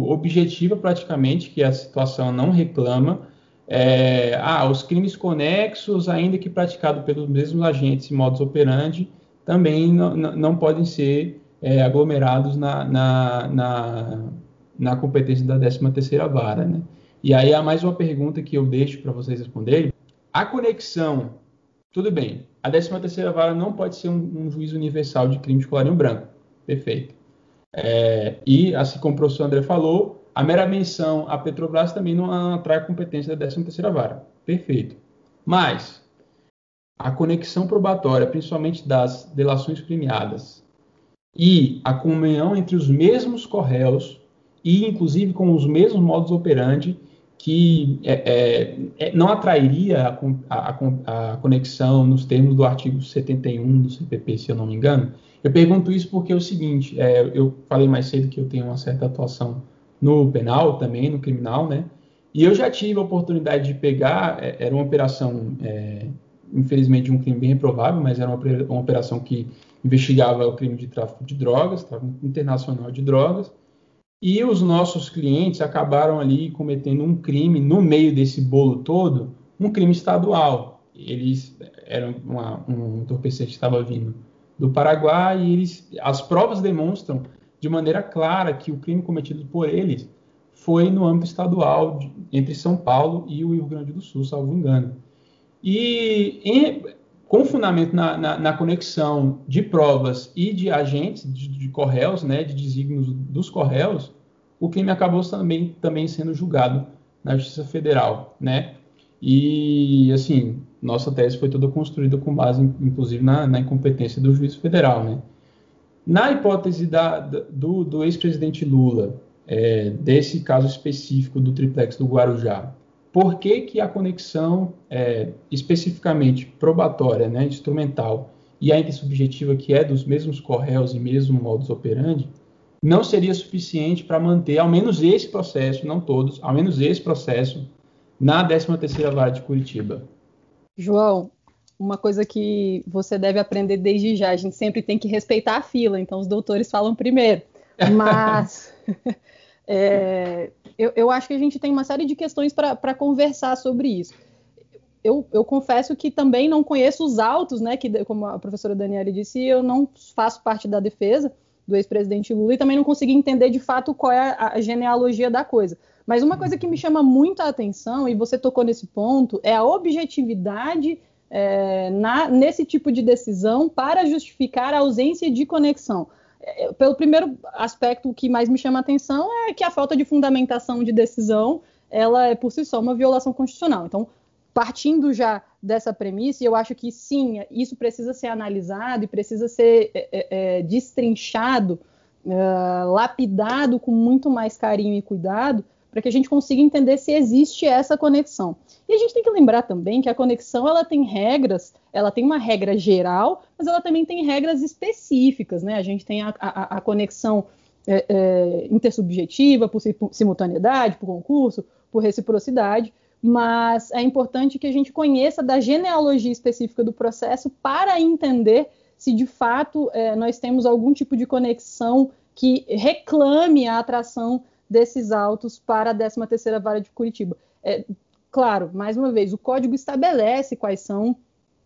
objetiva, praticamente, que a situação não reclama, é, ah, os crimes conexos, ainda que praticados pelos mesmos agentes e modos operandi, também não, não podem ser é, aglomerados na, na, na, na, competência da 13ª vara. Né? E aí há mais uma pergunta que eu deixo para vocês responderem. A conexão, tudo bem, a 13ª vara não pode ser um, um juízo universal de crime de colarinho branco. Perfeito. É, e, assim como o professor André falou, a mera menção à Petrobras também não atrai a competência da 13ª vara. Perfeito. Mas a conexão probatória, principalmente das delações premiadas, e a comunhão entre os mesmos corréus, e inclusive com os mesmos modos operandi, que é, é, é não atrairia a, a, a, conexão nos termos do artigo 71 do CPP, se eu não me engano. Eu pergunto isso porque é o seguinte, é, eu falei mais cedo que eu tenho uma certa atuação no penal também, no criminal, né? E eu já tive a oportunidade de pegar, é, era uma operação, é, infelizmente, um crime bem reprovável, mas era uma, uma, operação que investigava o crime de tráfico de drogas, tráfico internacional de drogas, e os nossos clientes acabaram ali cometendo um crime no meio desse bolo todo, um crime estadual. Eles eram uma, um entorpecente que estava vindo do Paraguai e eles, as provas demonstram de maneira clara que o crime cometido por eles foi no âmbito estadual de, entre São Paulo e o Rio Grande do Sul, salvo engano. E em, com fundamento na, na, na, conexão de provas e de agentes de, de correios, né, de desígnios dos correios, o crime acabou também, também sendo julgado na Justiça Federal, né? E, assim, nossa tese foi toda construída com base, inclusive, na, na incompetência do juiz federal, né? Na hipótese da, do, do ex-presidente Lula, é, desse caso específico do triplex do Guarujá, por que, que a conexão é, especificamente probatória, né, instrumental, e a intersubjetiva, que é dos mesmos correios e mesmo modus operandi, não seria suficiente para manter ao menos esse processo, não todos, ao menos esse processo, na 13ª Vara de Curitiba? João, uma coisa que você deve aprender desde já. A gente sempre tem que respeitar a fila, então os doutores falam primeiro. [LAUGHS] Mas é, eu, eu, acho que a gente tem uma série de questões para conversar sobre isso. Eu, eu, confesso que também não conheço os autos, né? Que, como a professora Daniela disse, eu não faço parte da defesa do ex-presidente Lula e também não consegui entender de fato qual é a, a genealogia da coisa. Mas uma coisa que me chama muito a atenção, e você tocou nesse ponto, é a objetividade é, na, nesse tipo de decisão para justificar a ausência de conexão. É, pelo primeiro aspecto, o que mais me chama a atenção é que a falta de fundamentação de decisão ela é por si só uma violação constitucional. Então, partindo já dessa premissa, eu acho que sim, isso precisa ser analisado e precisa ser é, é, é destrinchado, é, lapidado com muito mais carinho e cuidado, para que a gente consiga entender se existe essa conexão. E a gente tem que lembrar também que a conexão ela tem regras, ela tem uma regra geral, mas ela também tem regras específicas, né? A gente tem a, a, a conexão é, é, intersubjetiva, por simultaneidade, por concurso, por reciprocidade, mas é importante que a gente conheça da genealogia específica do processo para entender se de fato é, nós temos algum tipo de conexão que reclame a atração desses autos para a 13ª Vara de Curitiba. É, claro, mais uma vez, o código estabelece quais são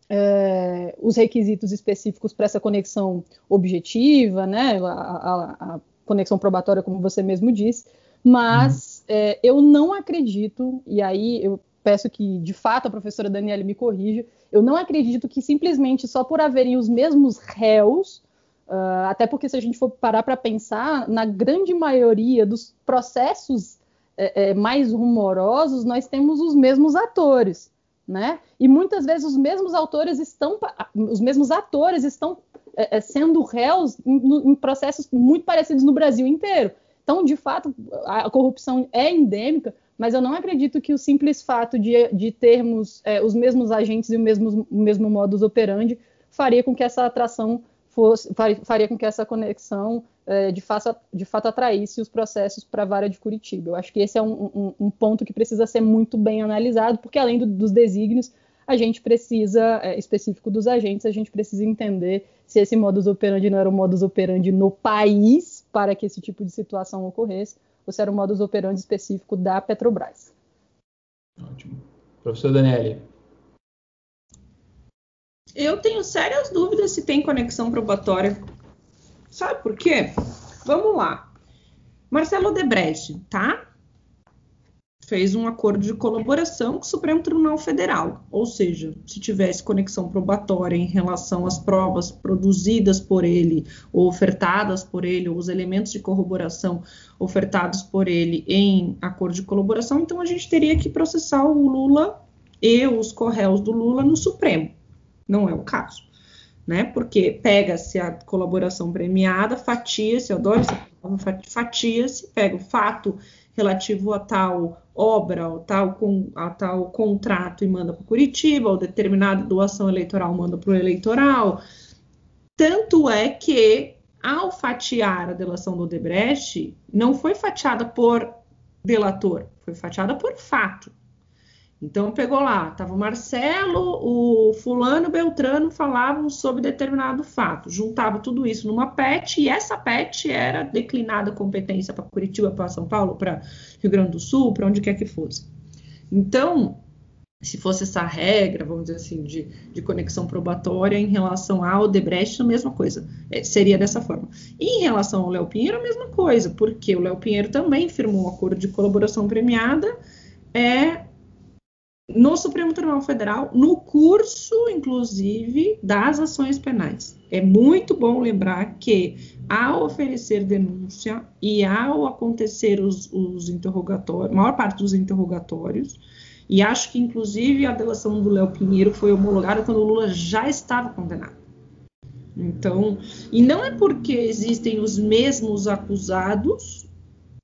é, os requisitos específicos para essa conexão objetiva, né, a, a, a, conexão probatória, como você mesmo disse, mas uhum. é, eu não acredito, e aí eu peço que de fato a professora Daniela me corrija, eu não acredito que simplesmente só por haverem os mesmos réus Uh, até porque, se a gente for parar para pensar, na grande maioria dos processos é, é, mais rumorosos, nós temos os mesmos atores, né? E muitas vezes os mesmos autores estão, os mesmos atores estão é, é sendo réus em, em, processos muito parecidos no Brasil inteiro. Então, de fato, a corrupção é endêmica, mas eu não acredito que o simples fato de, de termos é, os mesmos agentes e o mesmo, o mesmo modus operandi faria com que essa atração fosse, faria com que essa conexão é, de, fato, de fato atraísse os processos para a vara de Curitiba. Eu acho que esse é um, um, um, ponto que precisa ser muito bem analisado, porque além do, dos desígnios, a gente precisa, é, específico dos agentes, a gente precisa entender se esse modus operandi não era o modus operandi no país para que esse tipo de situação ocorresse, ou se era o modus operandi específico da Petrobras. Ótimo. Professor Daniele. Eu tenho sérias dúvidas se tem conexão probatória. Sabe por quê? Vamos lá. Marcelo Debrecht, tá? fez um acordo de colaboração com o Supremo Tribunal Federal, ou seja, se tivesse conexão probatória em relação às provas produzidas por ele ou ofertadas por ele, ou os elementos de corroboração ofertados por ele em acordo de colaboração, então a gente teria que processar o Lula e os correios do Lula no Supremo. Não é o caso. Né? Porque pega-se a colaboração premiada, fatia-se, eu adoro essa fatia-se, pega o fato relativo a tal obra, a tal, a tal contrato e manda para Curitiba, ou determinada doação eleitoral manda para o eleitoral. Tanto é que, ao fatiar a delação do Odebrecht, não foi fatiada por delator, foi fatiada por fato. Então pegou lá, estava o Marcelo, o fulano, Beltrano falavam sobre determinado fato, juntava tudo isso numa PET e essa PET era declinada competência para Curitiba, para São Paulo, para Rio Grande do Sul, para onde quer que fosse. Então, se fosse essa regra, vamos dizer assim, de, de conexão probatória em relação ao Debrecht, a mesma coisa, é, seria dessa forma. E em relação ao Léo Pinheiro, a mesma coisa, porque o Léo Pinheiro também firmou um acordo de colaboração premiada, é no Supremo Tribunal Federal, no curso, inclusive, das ações penais. É muito bom lembrar que, ao oferecer denúncia e ao acontecer os, os interrogatórios, maior parte dos interrogatórios, e acho que, inclusive, a delação do Léo Pinheiro foi homologada quando o Lula já estava condenado. Então, e não é porque existem os mesmos acusados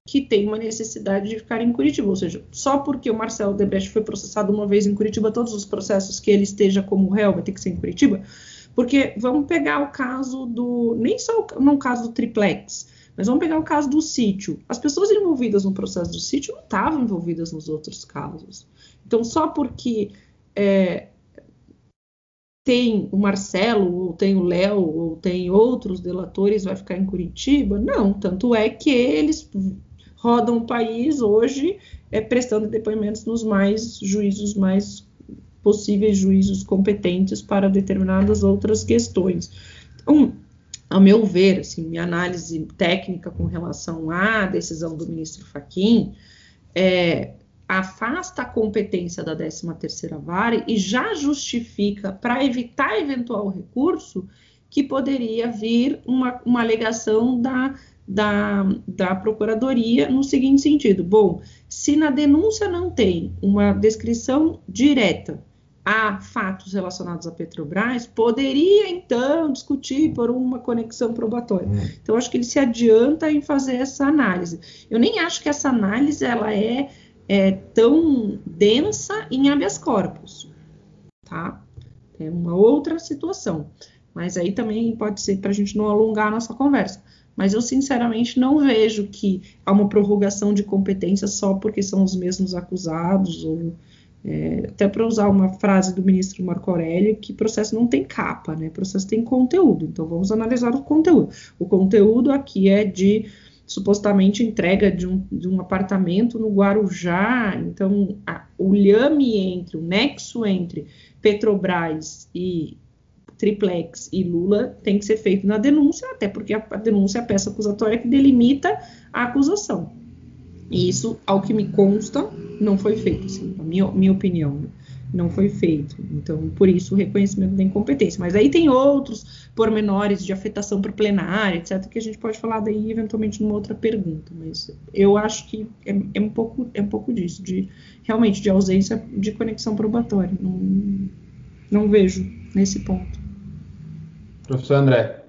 que tem uma necessidade de ficar em Curitiba, ou seja, só porque o Marcelo Debrecht foi processado uma vez em Curitiba, todos os processos que ele esteja como réu vai ter que ser em Curitiba, porque vamos pegar o caso do, nem só no caso do triplex, mas vamos pegar o caso do sítio. As pessoas envolvidas no processo do sítio não estavam envolvidas nos outros casos. Então, só porque é, tem o Marcelo, ou tem o Léo, ou tem outros delatores, vai ficar em Curitiba? Não, tanto é que eles rodam o país hoje é, prestando depoimentos nos mais juízos mais possíveis juízos competentes para determinadas outras questões. Então, ao meu ver, assim, minha análise técnica com relação à decisão do ministro Faquim é, afasta a competência da 13ª vara e já justifica, para evitar eventual recurso, que poderia vir uma, uma alegação da da, da Procuradoria no seguinte sentido: bom, se na denúncia não tem uma descrição direta a fatos relacionados à Petrobras, poderia então discutir por uma conexão probatória. Hum. Então, acho que ele se adianta em fazer essa análise. Eu nem acho que essa análise ela é, é tão densa em habeas corpus, tá? É uma outra situação. Mas aí também pode ser para a gente não alongar a nossa conversa. Mas eu, sinceramente, não vejo que há uma prorrogação de competência só porque são os mesmos acusados, ou é, até para usar uma frase do ministro Marco Aurélio, que processo não tem capa, né? Processo tem conteúdo. Então, vamos analisar o conteúdo. O conteúdo aqui é de supostamente entrega de um, de um apartamento no Guarujá. Então, a, o lhame entre, o nexo entre Petrobras e triplex e Lula tem que ser feito na denúncia, até porque a, denúncia é a peça acusatória que delimita a acusação. E isso, ao que me consta, não foi feito, assim, minha, minha opinião, né? não foi feito. Então, por isso, o reconhecimento da incompetência. Mas aí tem outros pormenores de afetação para plenária, etc., que a gente pode falar daí, eventualmente, numa outra pergunta. Mas eu acho que é, é um, pouco, é um pouco disso, de realmente de ausência de conexão probatória. Não, não vejo nesse ponto. Professor André.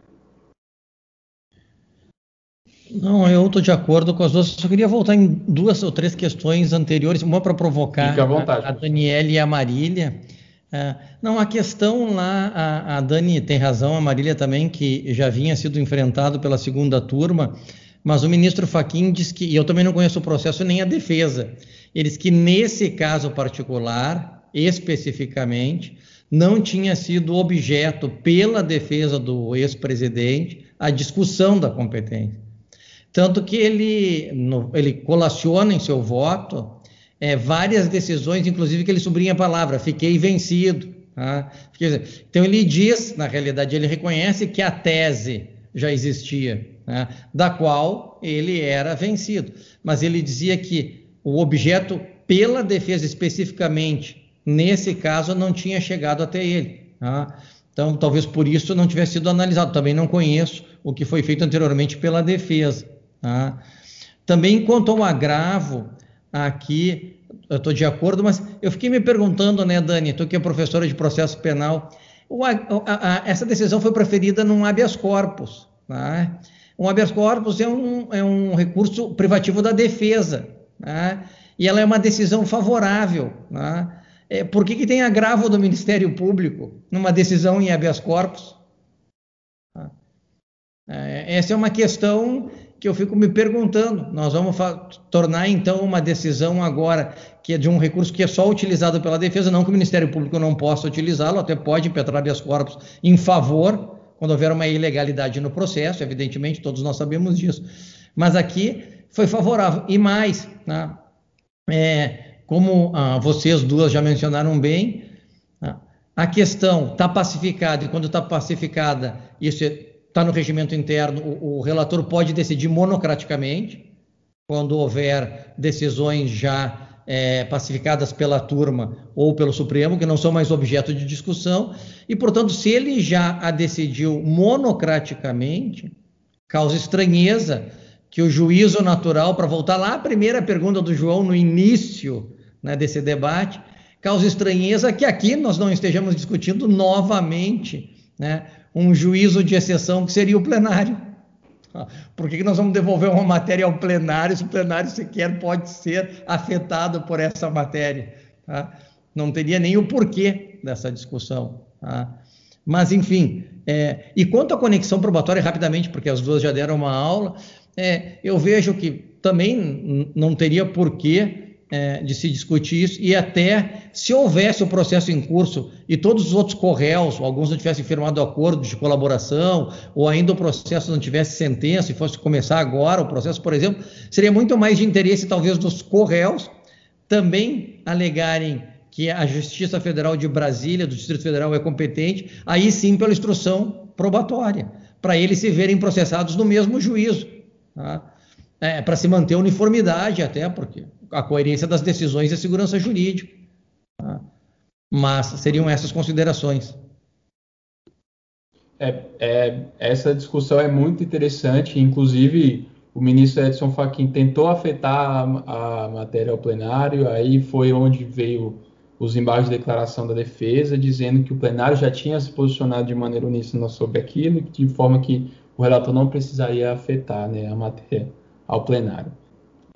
Não, eu estou de acordo com as duas. Só queria voltar em duas ou três questões anteriores, uma para provocar a, a Daniela e a Marília. É, não, a questão lá, a, a, Dani tem razão, a Marília também, que já vinha sido enfrentado pela segunda turma, mas o ministro Faquim diz que, e eu também não conheço o processo nem a defesa, eles que nesse caso particular, especificamente, não tinha sido objeto pela defesa do ex-presidente a discussão da competência. Tanto que ele, no, ele colaciona em seu voto é, várias decisões, inclusive que ele sublinha a palavra, fiquei vencido. Tá? Então ele diz, na realidade, ele reconhece que a tese já existia, né? da qual ele era vencido. Mas ele dizia que o objeto, pela defesa especificamente, nesse caso, não tinha chegado até ele. Tá? Então, talvez por isso não tivesse sido analisado. Também não conheço o que foi feito anteriormente pela defesa. Tá? Também quanto ao agravo, aqui eu estou de acordo, mas eu fiquei me perguntando, né, Dani, tu que é professora de processo penal, o, a, a, essa decisão foi preferida num habeas corpus. Tá? Um habeas corpus é um, é um recurso privativo da defesa, tá? e ela é uma decisão favorável. Tá? É, por que, que tem agravo do Ministério Público numa decisão em habeas corpus? Tá? É, essa é uma questão que eu fico me perguntando. Nós vamos tornar então uma decisão agora que é de um recurso que é só utilizado pela defesa, não que o Ministério Público não possa utilizá-lo, até pode impetrar habeas corpus em favor quando houver uma ilegalidade no processo, evidentemente, todos nós sabemos disso. Mas aqui foi favorável. E mais, né, é, como ah, vocês duas já mencionaram bem, ah, a questão está pacificada, e quando está pacificada, isso está no regimento interno, o, o relator pode decidir monocraticamente, quando houver decisões já é, pacificadas pela turma ou pelo Supremo, que não são mais objeto de discussão, e, portanto, se ele já a decidiu monocraticamente, causa estranheza que o juízo natural, para voltar lá à primeira pergunta do João no início né, desse debate, causa estranheza que aqui nós não estejamos discutindo novamente né, um juízo de exceção que seria o plenário. Por que nós vamos devolver uma matéria ao plenário se o plenário sequer pode ser afetado por essa matéria? Tá? Não teria nem o porquê dessa discussão. Tá? Mas, enfim, é, e quanto à conexão probatória, rapidamente, porque as duas já deram uma aula, é, eu vejo que também não teria porquê é, de se discutir isso, e até se houvesse o processo em curso e todos os outros correios, alguns não tivessem firmado acordo de colaboração, ou ainda o processo não tivesse sentença e fosse começar agora o processo, por exemplo, seria muito mais de interesse, talvez, dos correios também alegarem que a Justiça Federal de Brasília, do Distrito Federal, é competente, aí sim pela instrução probatória, para eles se verem processados no mesmo juízo. Tá? É, para se manter uniformidade até, porque a coerência das decisões e a segurança jurídica. Tá? Mas seriam essas considerações. É, é, essa discussão é muito interessante, inclusive o ministro Edson Fachin tentou afetar a, a, matéria ao plenário, aí foi onde veio os embaixos de declaração da defesa, dizendo que o plenário já tinha se posicionado de maneira uníssona sobre aquilo, de forma que o relator não precisaria afetar né, a matéria ao plenário.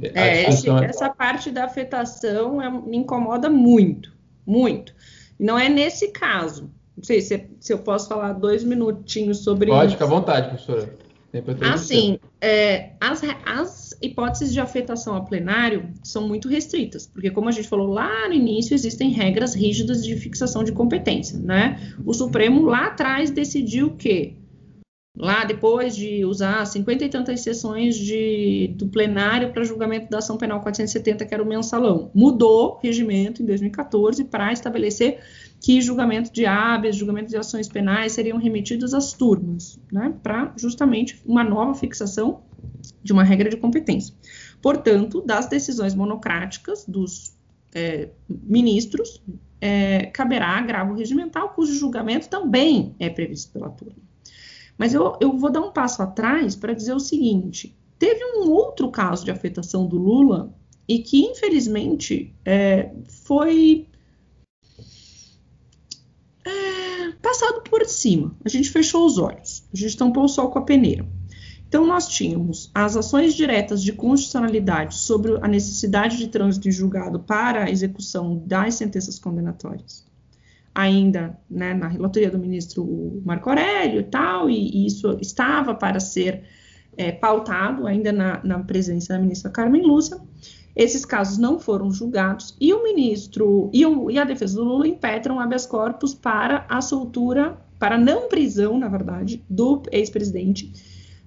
É, esse, é... essa parte da afetação é, me incomoda muito, muito. Não é nesse caso. Não sei se, se eu posso falar dois minutinhos sobre Pode, isso. fica à vontade, professora. Assim, é, as, as hipóteses de afetação ao plenário são muito restritas, porque, como a gente falou lá no início, existem regras rígidas de fixação de competência, né? O Supremo lá atrás decidiu que lá depois de usar 50 e tantas sessões de, do plenário para julgamento da ação penal 470, que era o mensalão. Mudou o regimento em 2014 para estabelecer que julgamento de habeas, julgamento de ações penais seriam remetidos às turmas, né, para justamente uma nova fixação de uma regra de competência. Portanto, das decisões monocráticas dos é, ministros, é, caberá agravo regimental, cujo julgamento também é previsto pela turma. Mas eu, eu vou dar um passo atrás para dizer o seguinte: teve um outro caso de afetação do Lula e que, infelizmente, é, foi é, passado por cima. A gente fechou os olhos, a gente tampou o sol com a peneira. Então, nós tínhamos as ações diretas de constitucionalidade sobre a necessidade de trânsito em julgado para a execução das sentenças condenatórias ainda né, na relatoria do ministro Marco Aurélio e tal, e, e isso estava para ser é, pautado ainda na, na, presença da ministra Carmen Lúcia. Esses casos não foram julgados e o ministro e, o, e a defesa do Lula impetram habeas corpus para a soltura, para não prisão, na verdade, do ex-presidente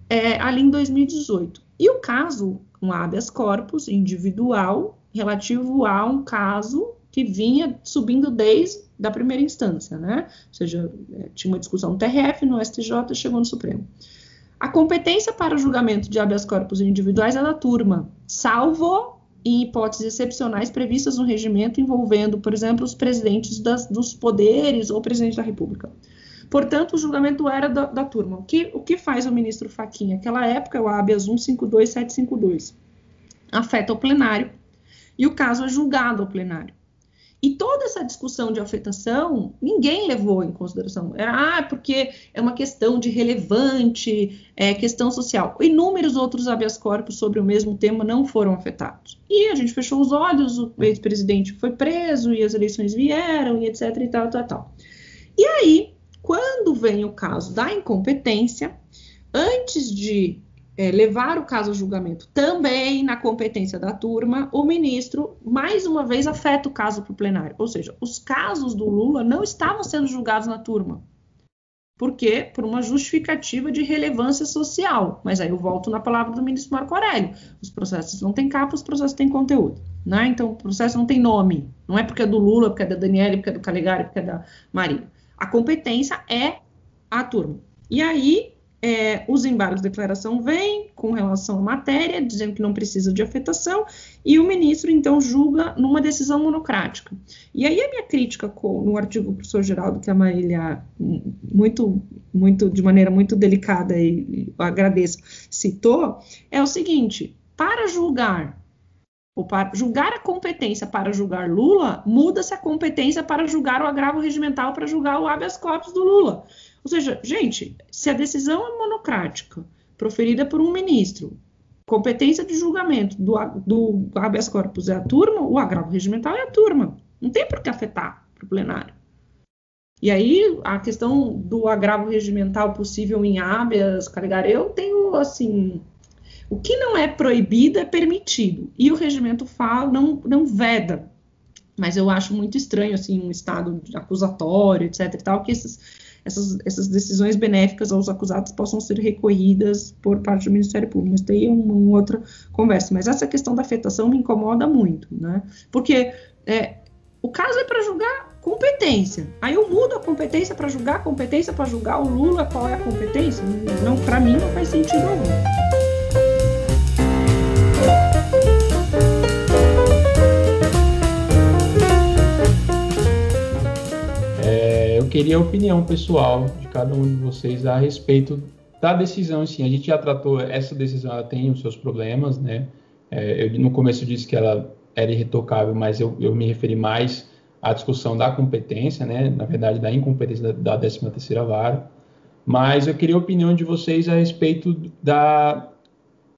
é, ali em 2018. E o caso, um habeas corpus individual relativo a um caso que vinha subindo desde da primeira instância, né? Ou seja, é, tinha uma discussão no TRF, no STJ, chegou no Supremo. A competência para o julgamento de habeas corpus individuais é da turma, salvo em hipóteses excepcionais previstas no regimento envolvendo, por exemplo, os presidentes das, dos poderes ou presidente da República. Portanto, o julgamento era da, da turma. O que, o que faz o ministro Faquinha? Naquela época, é o habeas 152752 afeta o plenário e o caso é julgado ao plenário. E toda essa discussão de afetação, ninguém levou em consideração. Era, ah, porque é uma questão de relevante, é, questão social. Inúmeros outros habeas corpus sobre o mesmo tema não foram afetados. E a gente fechou os olhos, o ex-presidente foi preso, e as eleições vieram, e etc, e tal, tal, tal. E aí, quando vem o caso da incompetência, antes de é, levar o caso a julgamento também na competência da turma, o ministro, mais uma vez, afeta o caso para o plenário. Ou seja, os casos do Lula não estavam sendo julgados na turma. Por quê? Por uma justificativa de relevância social. Mas aí eu volto na palavra do ministro Marco Aurélio. Os processos não têm capa, os processos têm conteúdo. Né? Então, o processo não tem nome. Não é porque é do Lula, porque é da Daniela, porque é do Caligari, porque é da Maria. A competência é a turma. E aí, é, os embargos de declaração vêm com relação à matéria, dizendo que não precisa de afetação, e o ministro, então, julga numa decisão monocrática. E aí a minha crítica com, no artigo do professor Geraldo, que a Marília, muito, muito, de maneira muito delicada, e, e agradeço, citou, é o seguinte, para julgar ou para julgar a competência para julgar Lula, muda-se a competência para julgar o agravo regimental para julgar o habeas corpus do Lula. Ou seja, gente, se a decisão é monocrática, proferida por um ministro, competência de julgamento do, do habeas corpus é a turma, o agravo regimental é a turma. Não tem por que afetar para o plenário. E aí, a questão do agravo regimental possível em habeas, Caligari, eu tenho, assim, o que não é proibido é permitido. E o regimento fala, não, não veda. Mas eu acho muito estranho, assim, um estado acusatório, etc e tal, que esses essas, essas decisões benéficas aos acusados possam ser recorridas por parte do Ministério Público. Mas tem uma, uma outra conversa. Mas essa questão da afetação me incomoda muito, né? Porque é, o caso é para julgar competência. Aí eu mudo a competência para julgar a competência para julgar o Lula, qual é a competência? Não, para mim não faz sentido algum. Queria a opinião pessoal de cada um de vocês a respeito da decisão. Sim, a gente já tratou essa decisão, ela tem os seus problemas, né? É, eu no começo disse que ela era irretocável, mas eu, eu me referi mais à discussão da competência, né? Na verdade, da incompetência da, da 13 terceira vara. Mas eu queria a opinião de vocês a respeito da,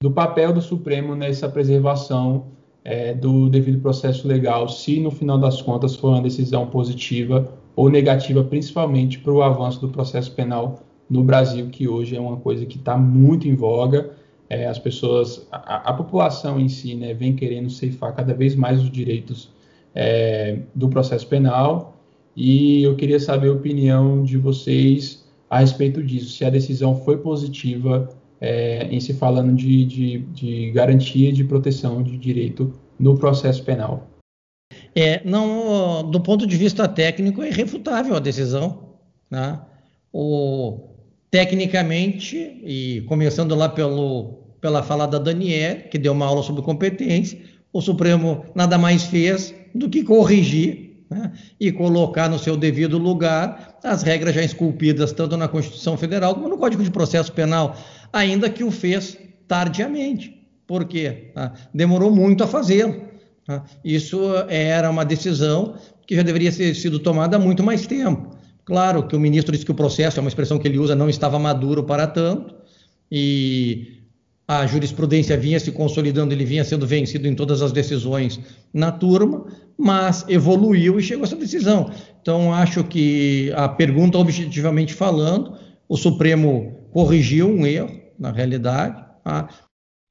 do papel do Supremo nessa preservação é, do devido processo legal, se no final das contas for uma decisão positiva ou negativa, principalmente para o avanço do processo penal no Brasil, que hoje é uma coisa que está muito em voga. É, as pessoas, a, a, população em si, né, vem querendo ceifar cada vez mais os direitos é, do processo penal. E eu queria saber a opinião de vocês a respeito disso, se a decisão foi positiva é, em se falando de, de, de garantia de proteção de direito no processo penal. É, não, do ponto de vista técnico, é irrefutável a decisão. Né? O, tecnicamente, e começando lá pelo, pela fala da Daniel, que deu uma aula sobre competência, o Supremo nada mais fez do que corrigir né? e colocar no seu devido lugar as regras já esculpidas tanto na Constituição Federal como no Código de Processo Penal, ainda que o fez tardiamente. Por quê? Ah, demorou muito a fazê-lo. Tá? Isso era uma decisão que já deveria ter sido tomada há muito mais tempo. Claro que o ministro disse que o processo, é uma expressão que ele usa, não estava maduro para tanto, e a jurisprudência vinha se consolidando, ele vinha sendo vencido em todas as decisões na turma, mas evoluiu e chegou a essa decisão. Então, acho que a pergunta, objetivamente falando, o Supremo corrigiu um erro, na realidade, tá?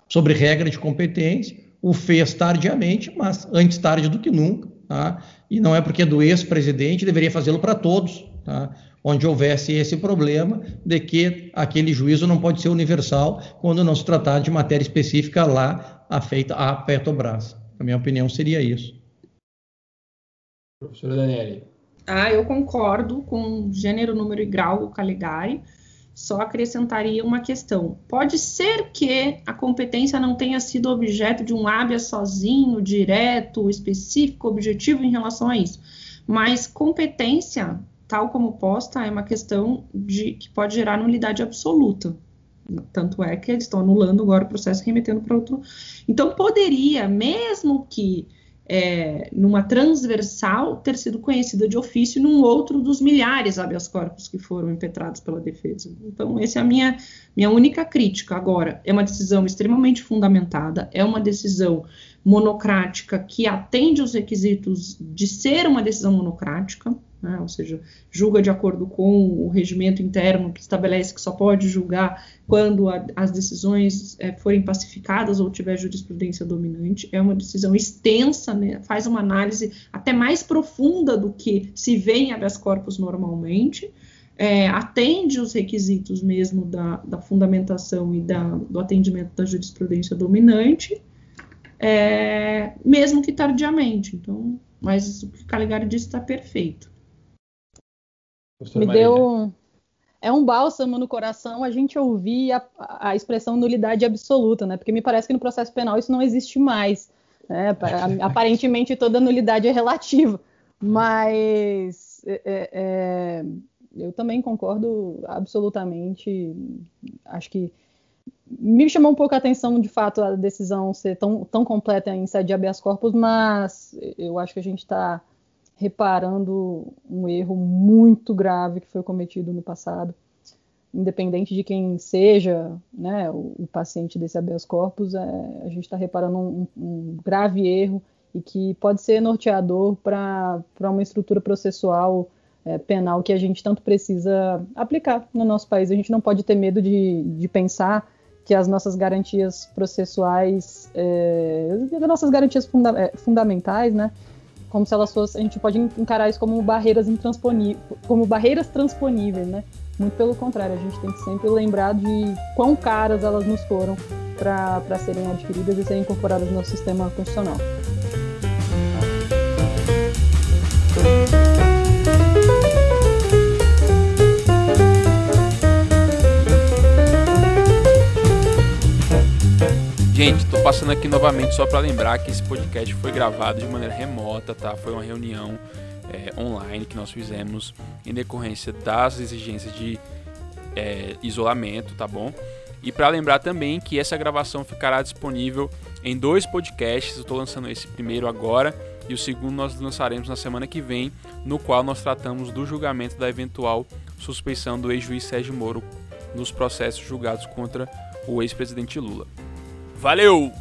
sobre regra de competência, o fez tardiamente, mas antes tarde do que nunca. Tá? E não é porque é do ex-presidente, deveria fazê-lo para todos, tá? onde houvesse esse problema de que aquele juízo não pode ser universal quando não se tratar de matéria específica lá afeita à Petrobras. A minha opinião seria isso. Professora Daniele. Ah, eu concordo com gênero, número e grau Caligari só acrescentaria uma questão. Pode ser que a competência não tenha sido objeto de um habeas sozinho, direto, específico, objetivo em relação a isso. Mas competência, tal como posta, é uma questão de que pode gerar nulidade absoluta. Tanto é que eles estão anulando agora o processo remetendo para outro. Então, poderia, mesmo que é, numa transversal, ter sido conhecida de ofício num outro dos milhares habeas corpus que foram impetrados pela defesa. Então, essa é a minha, minha única crítica. Agora, é uma decisão extremamente fundamentada, é uma decisão monocrática que atende os requisitos de ser uma decisão monocrática, né, ou seja, julga de acordo com o regimento interno que estabelece que só pode julgar quando a, as decisões é, forem pacificadas ou tiver jurisprudência dominante. É uma decisão extensa, né, faz uma análise até mais profunda do que se vê em habeas corpus normalmente. É, atende os requisitos mesmo da, da fundamentação e da, do atendimento da jurisprudência dominante, é, mesmo que tardiamente. Então, mas o que Caligari disse está perfeito me deu é um bálsamo no coração a gente ouvir a, a, expressão nulidade absoluta, né? Porque me parece que no processo penal isso não existe mais. Né? [LAUGHS] Aparentemente toda nulidade é relativa, mas é, é, é, eu também concordo absolutamente. Acho que me chamou um pouco a atenção, de fato, a decisão ser tão, tão completa em sede de habeas corpus, mas eu acho que a gente está reparando um erro muito grave que foi cometido no passado, independente de quem seja né, o, o paciente desse habeas corpus, é, a gente está reparando um, um, grave erro e que pode ser norteador para uma estrutura processual é, penal que a gente tanto precisa aplicar no nosso país. A gente não pode ter medo de, de pensar que as nossas garantias processuais, é, as nossas garantias funda é, fundamentais, né, como se elas fossem, a gente pode encarar isso como barreiras intransponíveis, como barreiras transponíveis, né? Muito pelo contrário, a gente tem que sempre lembrar de quão caras elas nos foram para serem adquiridas e serem incorporadas no nosso sistema constitucional. Gente, tô passando aqui novamente só para lembrar que esse podcast foi gravado de maneira remota, tá? Foi uma reunião é, online que nós fizemos em decorrência das exigências de é, isolamento, tá bom? E para lembrar também que essa gravação ficará disponível em dois podcasts. Eu estou lançando esse primeiro agora e o segundo nós lançaremos na semana que vem, no qual nós tratamos do julgamento da eventual suspeição do ex-juiz Sérgio Moro nos processos julgados contra o ex-presidente Lula. Valeu!